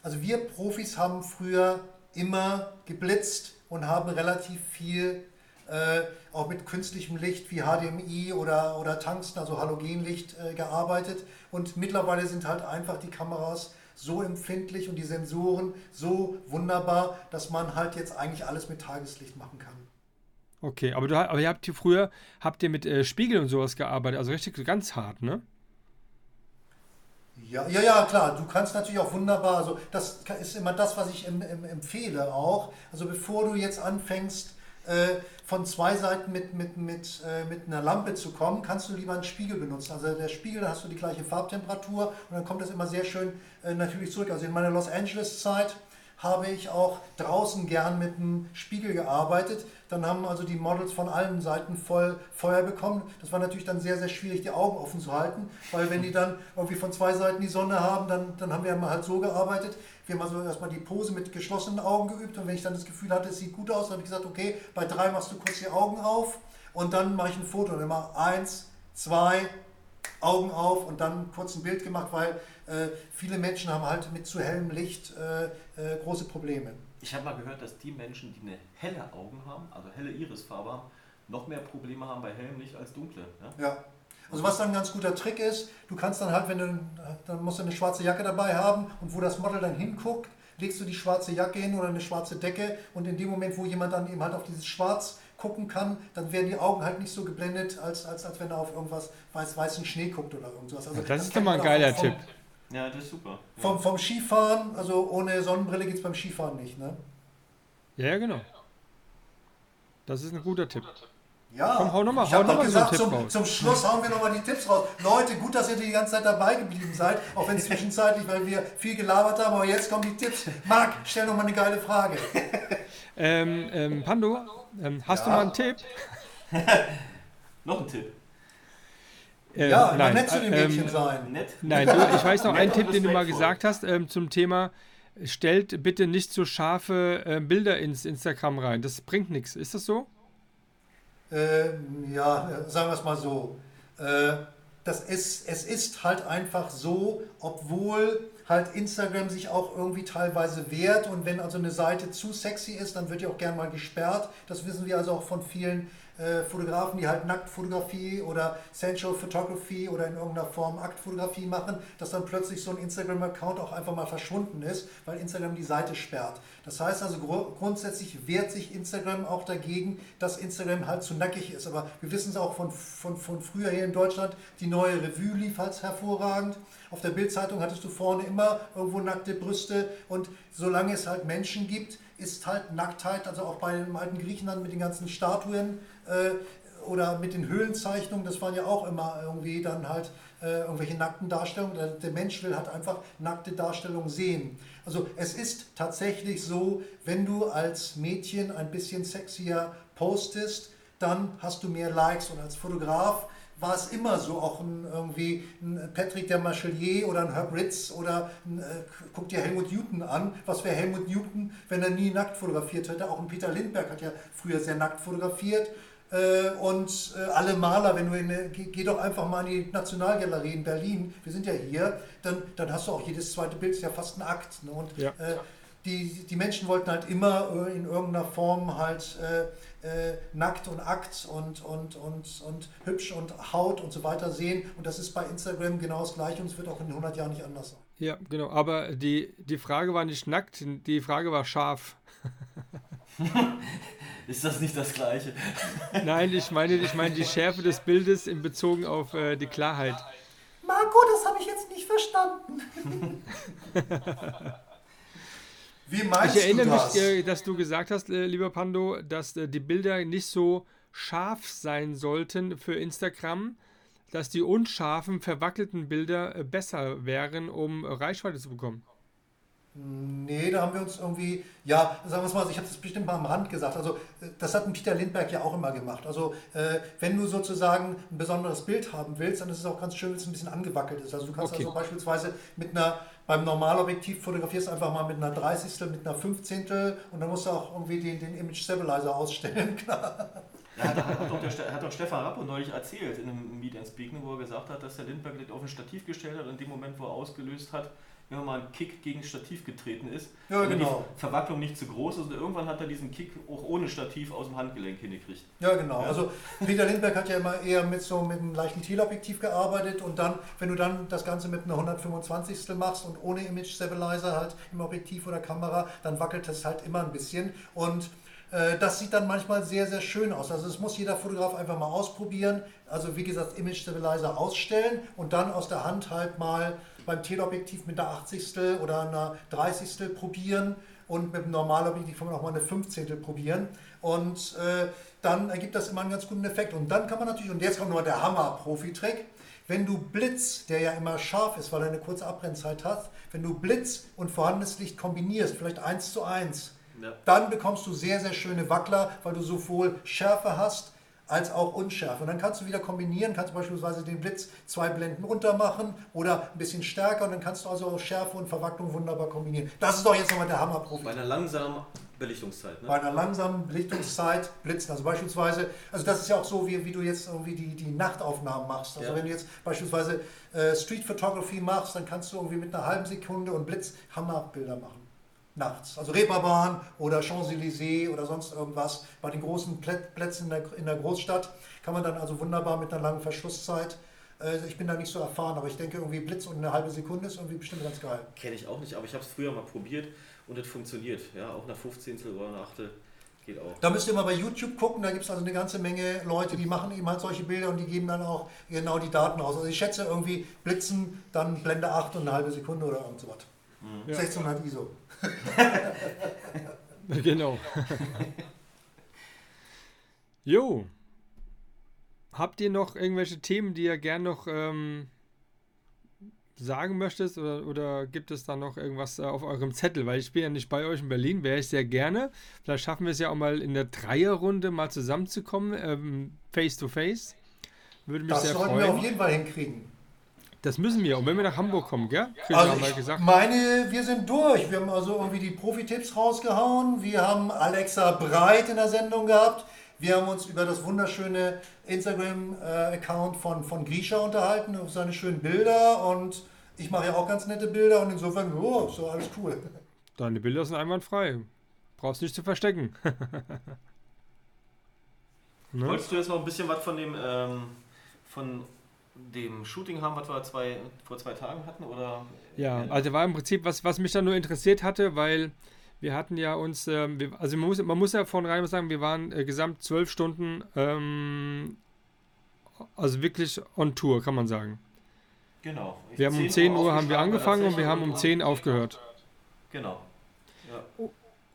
also wir Profis haben früher immer geblitzt und haben relativ viel äh, auch mit künstlichem Licht wie HDMI oder, oder Tungsten, also Halogenlicht, äh, gearbeitet. Und mittlerweile sind halt einfach die Kameras so empfindlich und die Sensoren so wunderbar, dass man halt jetzt eigentlich alles mit Tageslicht machen kann. Okay, aber, du, aber ihr habt hier früher, habt ihr mit äh, Spiegel und sowas gearbeitet, also richtig ganz hart, ne? Ja, ja, ja, klar. Du kannst natürlich auch wunderbar, also das ist immer das, was ich em, em, empfehle auch. Also bevor du jetzt anfängst, äh, von zwei Seiten mit, mit, mit, äh, mit einer Lampe zu kommen, kannst du lieber einen Spiegel benutzen. Also der Spiegel, da hast du die gleiche Farbtemperatur und dann kommt das immer sehr schön äh, natürlich zurück. Also in meiner Los Angeles Zeit habe ich auch draußen gern mit einem Spiegel gearbeitet. Dann haben also die Models von allen Seiten voll Feuer bekommen. Das war natürlich dann sehr, sehr schwierig, die Augen offen zu halten, weil wenn die dann irgendwie von zwei Seiten die Sonne haben, dann, dann haben wir immer halt so gearbeitet. Wir haben also erstmal die Pose mit geschlossenen Augen geübt und wenn ich dann das Gefühl hatte, es sieht gut aus, habe ich gesagt, okay, bei drei machst du kurz die Augen auf und dann mache ich ein Foto und immer eins, zwei, Augen auf und dann kurz ein Bild gemacht, weil äh, viele Menschen haben halt mit zu hellem Licht äh, äh, große Probleme. Ich habe mal gehört, dass die Menschen, die eine helle Augen haben, also helle Irisfarbe haben, noch mehr Probleme haben bei hellem Licht als dunkle. Ja? ja. Also was dann ein ganz guter Trick ist, du kannst dann halt, wenn du, dann musst du eine schwarze Jacke dabei haben und wo das Model dann hinguckt, legst du die schwarze Jacke hin oder eine schwarze Decke und in dem Moment, wo jemand dann eben halt auf dieses Schwarz gucken kann, dann werden die Augen halt nicht so geblendet, als, als, als wenn er auf irgendwas weiß, weißen Schnee guckt oder irgendwas. Also, ja, das ist doch mal ein geiler Tipp. Ja, das ist super. Ja. Vom, vom Skifahren, also ohne Sonnenbrille geht es beim Skifahren nicht, ne? Ja, ja, genau. Das ist ein guter Tipp. Ja, Komm, hau noch mal- ich hau habe noch doch mal so einen gesagt, Tipp zum, raus. zum Schluss hauen wir nochmal die Tipps raus. Leute, gut, dass ihr die ganze Zeit dabei geblieben seid, auch wenn zwischenzeitlich, weil wir viel gelabert haben, aber jetzt kommen die Tipps. Marc, stell noch mal eine geile Frage. Ähm, ähm, Pando, ähm, hast Ja. du mal einen Tipp? Noch ein Tipp. Äh, ja, nein, nett zu den äh, Mädchen ähm, sein. Nett. Nein, du, ich weiß noch einen Tipp, den du mal gesagt hast ähm, zum Thema, stellt bitte nicht so scharfe äh, Bilder ins Instagram rein. Das bringt nichts. Ist das so? Ähm, ja, äh, sagen wir es mal so. Äh, das ist, es ist halt einfach so, obwohl halt Instagram sich auch irgendwie teilweise wehrt und wenn also eine Seite zu sexy ist, dann wird die auch gern mal gesperrt. Das wissen wir also auch von vielen äh, Fotografen, die halt Nacktfotografie oder Sensual Photography oder in irgendeiner Form Aktfotografie machen, dass dann plötzlich so ein Instagram-Account auch einfach mal verschwunden ist, weil Instagram die Seite sperrt. Das heißt also gru- grundsätzlich wehrt sich Instagram auch dagegen, dass Instagram halt zu nackig ist. Aber wir wissen es auch von, von, von früher hier in Deutschland, die neue Revue lief halt hervorragend. Auf der Bildzeitung hattest du vorne immer irgendwo nackte Brüste und solange es halt Menschen gibt, ist halt Nacktheit, also auch bei dem alten Griechenland mit den ganzen Statuen oder mit den Höhlenzeichnungen, das waren ja auch immer irgendwie dann halt äh, irgendwelche nackten Darstellungen. Der, Mensch will halt einfach nackte Darstellungen sehen. Also es ist tatsächlich so, wenn du als Mädchen ein bisschen sexier postest, dann hast du mehr Likes und als Fotograf war es immer so, auch ein, irgendwie ein Patrick der Marchelier oder ein Herb Ritz oder ein, äh, guck dir Helmut Newton an. Was wäre Helmut Newton, wenn er nie nackt fotografiert hätte? Auch ein Peter Lindbergh hat ja früher sehr nackt fotografiert. Äh, und äh, alle Maler, wenn du in eine, geh, geh doch einfach mal in die Nationalgalerie in Berlin, wir sind ja hier, dann, dann hast du auch jedes zweite Bild, ist ja fast ein Akt. Ne? Und Ja. äh, die, die Menschen wollten halt immer äh, in irgendeiner Form halt äh, äh, nackt und Akt und, und, und, und hübsch und Haut und so weiter sehen. Und das ist bei Instagram genau das gleiche und es wird auch in 100 Jahren nicht anders sein. Ja, genau. Aber die, die Frage war nicht nackt, die Frage war scharf. Ist das nicht das Gleiche? Nein, ich meine, ich meine die Schärfe des Bildes in Bezug auf äh, die Klarheit. Marco, das habe ich jetzt nicht verstanden. Wie meinst Ich erinnere du das? mich, äh, dass du gesagt hast, äh, lieber Pando, dass äh, die Bilder nicht so scharf sein sollten für Instagram, dass die unscharfen, verwackelten Bilder besser wären, um Reichweite zu bekommen. Nee, da haben wir uns irgendwie, ja, sagen wir es mal, ich habe das bestimmt mal am Rand gesagt. Also, äh, das hat ein Peter Lindbergh ja auch immer gemacht. Also, äh, wenn du sozusagen ein besonderes Bild haben willst, dann ist es auch ganz schön, wenn es ein bisschen angewackelt ist. Also, du kannst Okay. also beispielsweise mit einer, beim Normalobjektiv fotografierst einfach mal mit einer 30. mit einer 15. und dann musst du auch irgendwie den, den Image Stabilizer ausstellen. Klar. Ja, da hat, doch der, hat doch Stefan Rappo neulich erzählt in einem Meet and Speaking, wo er gesagt hat, dass der Lindbergh das auf ein Stativ gestellt hat und in dem Moment, wo er ausgelöst hat, immer mal ein Kick gegen Stativ getreten ist. Ja, wenn genau. die Verwacklung nicht zu groß ist und irgendwann hat er diesen Kick auch ohne Stativ aus dem Handgelenk hingekriegt. Ja, genau. Ja. Also Peter Lindbergh hat ja immer eher mit so mit einem leichten Teleobjektiv gearbeitet und dann, wenn du dann das Ganze mit einer 125. machst und ohne Image Stabilizer halt im Objektiv oder Kamera, dann wackelt es halt immer ein bisschen und äh, das sieht dann manchmal sehr, sehr schön aus. Also das muss jeder Fotograf einfach mal ausprobieren. Also wie gesagt, Image Stabilizer ausstellen und dann aus der Hand halt mal beim Teleobjektiv mit einer 80. oder einer 30. probieren und mit dem Normalobjektiv kann man auch mal eine 15. probieren und äh, dann ergibt das immer einen ganz guten Effekt. Und dann kann man natürlich, und jetzt kommt nochmal der Hammer-Profi-Trick, wenn du Blitz, der ja immer scharf ist, weil er eine kurze Abbrennzeit hat, wenn du Blitz und vorhandenes Licht kombinierst, vielleicht eins zu eins, Ja. dann bekommst du sehr, sehr schöne Wackler, weil du sowohl Schärfe hast als auch Unschärfe. Und dann kannst du wieder kombinieren, kannst beispielsweise den Blitz zwei Blenden runter machen oder ein bisschen stärker und dann kannst du also auch Schärfe und Verwacklung wunderbar kombinieren. Das ist doch jetzt nochmal der Hammerprofi. Bei einer langsamen Belichtungszeit. Ne? Bei einer langsamen Belichtungszeit blitzen. Also beispielsweise, also das ist ja auch so, wie, wie du jetzt irgendwie die, die Nachtaufnahmen machst. Also Ja. wenn du jetzt beispielsweise äh, Street Photography machst, dann kannst du irgendwie mit einer halben Sekunde und Blitz Hammerbilder machen. Nachts. Also Reeperbahn oder Champs-Élysées oder sonst irgendwas. Bei den großen Plä- Plätzen in der, in der Großstadt kann man dann also wunderbar mit einer langen Verschlusszeit. Äh, ich bin da nicht so erfahren, aber ich denke irgendwie Blitz und eine halbe Sekunde ist irgendwie bestimmt ganz geil. Kenne ich auch nicht, aber ich habe es früher mal probiert und es funktioniert. Ja, auch nach 15. oder nach 8. Geht auch. Da müsst ihr mal bei YouTube gucken, da gibt es also eine ganze Menge Leute, die machen eben halt solche Bilder und die geben dann auch genau die Daten aus. Also ich schätze irgendwie Blitzen, dann Blende 8 und eine halbe Sekunde oder irgend so was. Mhm. 1600 ISO. genau. jo. Habt ihr noch irgendwelche Themen, die ihr gern noch ähm, sagen möchtest oder, oder gibt es da noch irgendwas äh, auf eurem Zettel? Weil ich bin ja nicht bei euch in Berlin, wäre ich sehr gerne. Vielleicht schaffen wir es ja auch mal in der Dreierrunde mal zusammenzukommen, ähm, face to face. Würde mich das sehr freuen. Das sollten wir auf jeden Fall hinkriegen. Das müssen wir, und wenn wir nach Hamburg kommen, gell? Chris also ich gesagt. meine, wir sind durch. Wir haben also irgendwie die Profi-Tipps rausgehauen. Wir haben Alexa Breit in der Sendung gehabt. Wir haben uns über das wunderschöne Instagram-Account von, von Grisha unterhalten, auf seine schönen Bilder und ich mache ja auch ganz nette Bilder und insofern, oh, so alles cool. Deine Bilder sind einwandfrei. Brauchst nicht zu verstecken. ne? Wolltest du jetzt noch ein bisschen was von dem, ähm, von dem Shooting haben, was wir zwei, vor zwei Tagen hatten? Oder? Ja, also war im Prinzip, was, was mich da nur interessiert hatte, weil wir hatten ja uns, ähm, wir, also man muss, man muss ja von rein sagen, wir waren äh, gesamt zwölf Stunden, ähm, also wirklich on Tour, kann man sagen. Genau. Ich wir haben um 10 Uhr, haben wir angefangen und wir haben um 10 aufgehört. Genau. Ja.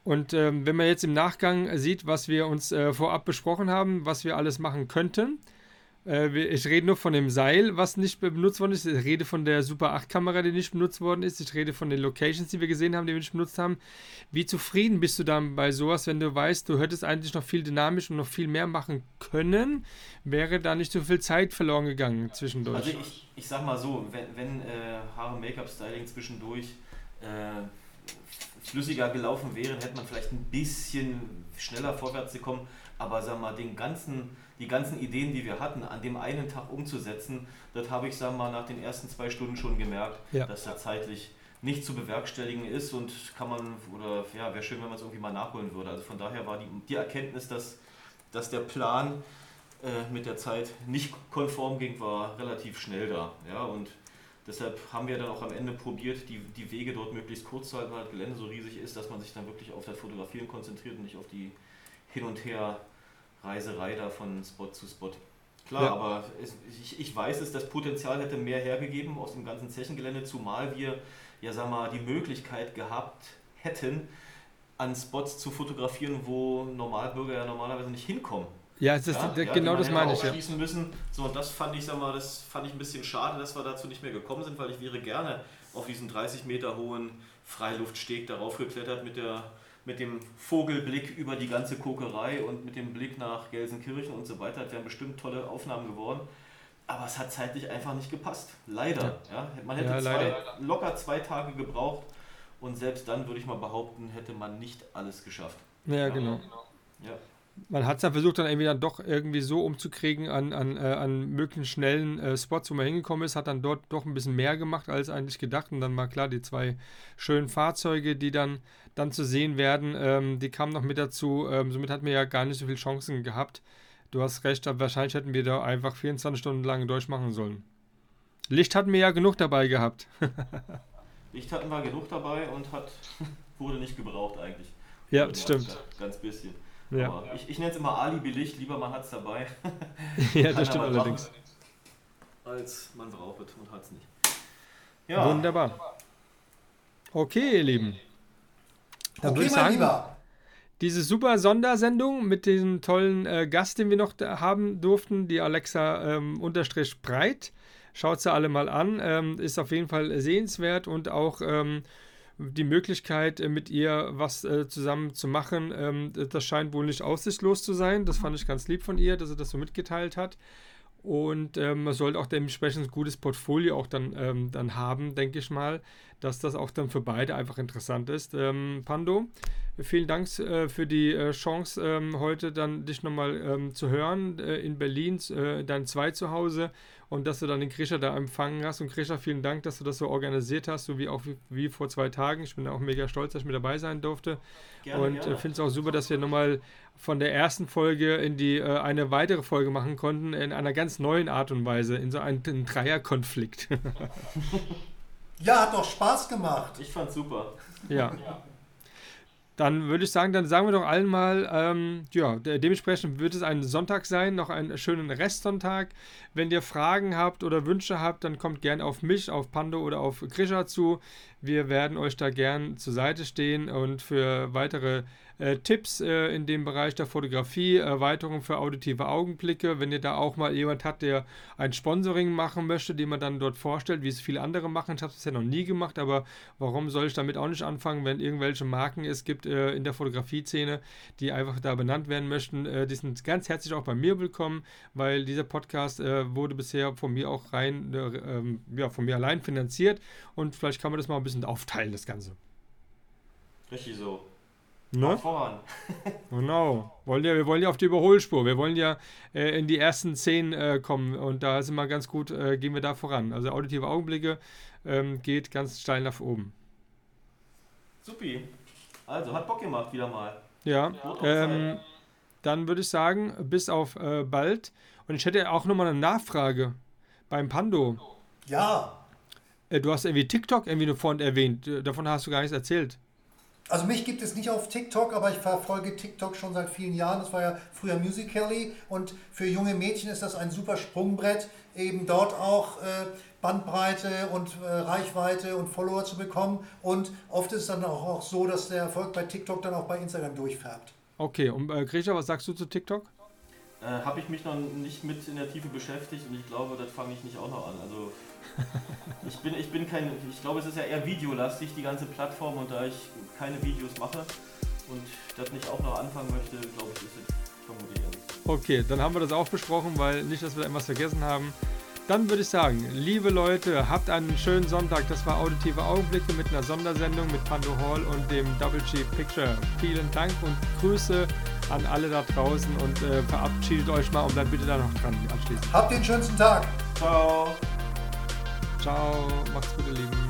Und ähm, wenn man jetzt im Nachgang sieht, was wir uns äh, vorab besprochen haben, was wir alles machen könnten, äh, ich rede nur von dem Seil, was nicht benutzt worden ist. Ich rede von der Super 8 Kamera, die nicht benutzt worden ist. Ich rede von den Locations, die wir gesehen haben, die wir nicht benutzt haben. Wie zufrieden bist du dann bei sowas, wenn du weißt, du hättest eigentlich noch viel dynamisch und noch viel mehr machen können? Wäre da nicht so viel Zeit verloren gegangen zwischendurch? Also ich, ich sag mal so, wenn, wenn äh, Haare Make-up Styling zwischendurch äh, flüssiger gelaufen wäre, hätte man vielleicht ein bisschen schneller vorwärts gekommen. Aber sag mal, den ganzen die ganzen Ideen, die wir hatten, an dem einen Tag umzusetzen, das habe ich, sagen mal, nach den ersten zwei Stunden schon gemerkt, ja. dass da zeitlich nicht zu bewerkstelligen ist und kann man, oder ja, wäre schön, wenn man es irgendwie mal nachholen würde. Also von daher war die, die Erkenntnis, dass, dass der Plan äh, mit der Zeit nicht konform ging, war relativ schnell da. Ja, und deshalb haben wir dann auch am Ende probiert, die, die Wege dort möglichst kurz zu halten, weil das Gelände so riesig ist, dass man sich dann wirklich auf das Fotografieren konzentriert und nicht auf die hin und her Reiserei da von Spot zu Spot. Klar, ja. aber es, ich, ich weiß es, das Potenzial hätte mehr hergegeben aus dem ganzen Zechengelände, zumal wir ja sag mal die Möglichkeit gehabt hätten, an Spots zu fotografieren, wo Normalbürger ja normalerweise nicht hinkommen. Ja, das ja, ja, genau das meine ich. Ja. müssen. So, und das fand ich, sag mal, das fand ich ein bisschen schade, dass wir dazu nicht mehr gekommen sind, weil ich wäre gerne auf diesen 30 Meter hohen Freiluftsteg darauf geklettert mit der mit dem Vogelblick über die ganze Kokerei und mit dem Blick nach Gelsenkirchen und so weiter. Das wären bestimmt tolle Aufnahmen geworden. Aber es hat zeitlich einfach nicht gepasst. Leider. Ja. Man hätte ja, zwei, locker zwei Tage gebraucht und selbst dann würde ich mal behaupten, hätte man nicht alles geschafft. Ja, genau. Ja man hat es dann versucht, dann irgendwie dann doch irgendwie so umzukriegen an, an, äh, an möglichen schnellen äh, Spots, wo man hingekommen ist, hat dann dort doch ein bisschen mehr gemacht als eigentlich gedacht. Und dann war klar, die zwei schönen Fahrzeuge, die dann, dann zu sehen werden, ähm, die kamen noch mit dazu. Ähm, somit hatten wir ja gar nicht so viele Chancen gehabt. Du hast recht, wahrscheinlich hätten wir da einfach 24 Stunden lang durchmachen sollen. Licht hatten wir ja genug dabei gehabt. Licht hatten wir genug dabei und hat, wurde nicht gebraucht eigentlich. Ja, das stimmt. Ganz bisschen. Ja. ich, ich nenne es immer Alibi-Licht, lieber man hat es dabei. ja, das stimmt allerdings. als man braucht es und hat es nicht. Ja. Wunderbar. Okay, ihr Lieben. Dann okay, würde ich sagen, Lieber. diese super Sondersendung mit dem tollen äh, Gast, den wir noch haben durften, die Alexa ähm, unterstrich breit. Schaut sie alle mal an. Ähm, ist auf jeden Fall sehenswert und auch ähm, die Möglichkeit, äh, mit ihr was äh, zusammen zu machen. Ähm, das scheint wohl nicht aussichtslos zu sein. Das fand ich ganz lieb von ihr, dass sie das so mitgeteilt hat. Und ähm, man sollte auch dementsprechend ein gutes Portfolio auch dann, ähm, dann haben, denke ich mal, dass das auch dann für beide einfach interessant ist. Ähm, Pando, vielen Dank äh, für die äh, Chance, ähm, heute dann dich nochmal ähm, zu hören äh, in Berlin, äh, dein Zwei zu Hause und dass du dann den Grisha da empfangen hast. Und Grisha, vielen Dank, dass du das so organisiert hast, so wie auch wie, wie vor zwei Tagen. Ich bin auch mega stolz, dass ich mit dabei sein durfte. Gerne, und äh, finde es auch super, dass wir nochmal von der ersten Folge in die äh, eine weitere Folge machen konnten, in einer ganz neuen Art und Weise, in so einen, einen Dreierkonflikt. ja, hat doch Spaß gemacht. Ich fand's super. Ja. Dann würde ich sagen, dann sagen wir doch allen mal, ähm, ja, dementsprechend wird es ein Sonntag sein, noch einen schönen Restsonntag. Wenn ihr Fragen habt oder Wünsche habt, dann kommt gerne auf mich, auf Pando oder auf Grisha zu. Wir werden euch da gern zur Seite stehen und für weitere äh, Tipps äh, in dem Bereich der Fotografie, Erweiterung für auditive Augenblicke. Wenn ihr da auch mal jemand habt, der ein Sponsoring machen möchte, den man dann dort vorstellt, wie es viele andere machen. Ich habe es bisher noch nie gemacht, aber warum soll ich damit auch nicht anfangen, wenn irgendwelche Marken es gibt äh, in der Fotografie-Szene, die einfach da benannt werden möchten. Äh, die sind ganz herzlich auch bei mir willkommen, weil dieser Podcast äh, wurde bisher von mir auch rein, äh, ähm, ja, von mir allein finanziert und vielleicht kann man das mal ein bisschen aufteilen, das Ganze. Richtig so. Ne? voran. genau. Wollen ja, wir wollen ja auf die Überholspur. Wir wollen ja äh, in die ersten zehn äh, kommen und da sind wir ganz gut, äh, gehen wir da voran. Also auditive Augenblicke ähm, geht ganz steil nach oben. Supi. Also, hat Bock gemacht wieder mal. Ja. Ähm, dann würde ich sagen, bis auf äh, bald. Und ich hätte auch nochmal eine Nachfrage beim Pando. Ja. Äh, du hast irgendwie TikTok irgendwie nur vorhin erwähnt. Äh, davon hast du gar nichts erzählt. Also mich gibt es nicht auf TikTok, aber ich verfolge TikTok schon seit vielen Jahren. Das war ja früher Musical.ly und für junge Mädchen ist das ein super Sprungbrett, eben dort auch äh, Bandbreite und äh, Reichweite und Follower zu bekommen. Und oft ist es dann auch, auch so, dass der Erfolg bei TikTok dann auch bei Instagram durchfärbt. Okay, und äh, Grisha, was sagst du zu TikTok? Äh, Habe ich mich noch nicht mit in der Tiefe beschäftigt und ich glaube, das fange ich nicht auch noch an. Also ich bin, ich bin kein, ich glaube, es ist ja eher videolastig, die ganze Plattform und da ich keine Videos mache und das nicht auch noch anfangen möchte, glaube ich, ist es vermutlich Okay, dann haben wir das auch besprochen, weil nicht, dass wir irgendwas vergessen haben. Dann würde ich sagen, liebe Leute, habt einen schönen Sonntag. Das war Auditive Augenblicke mit einer Sondersendung mit Pando Hall und dem Double G Picture. Vielen Dank und Grüße an alle da draußen und äh, verabschiedet euch mal und bleibt bitte da noch dran anschließend. Habt den schönsten Tag. Ciao. Ciao, macht's gut, ihr Lieben.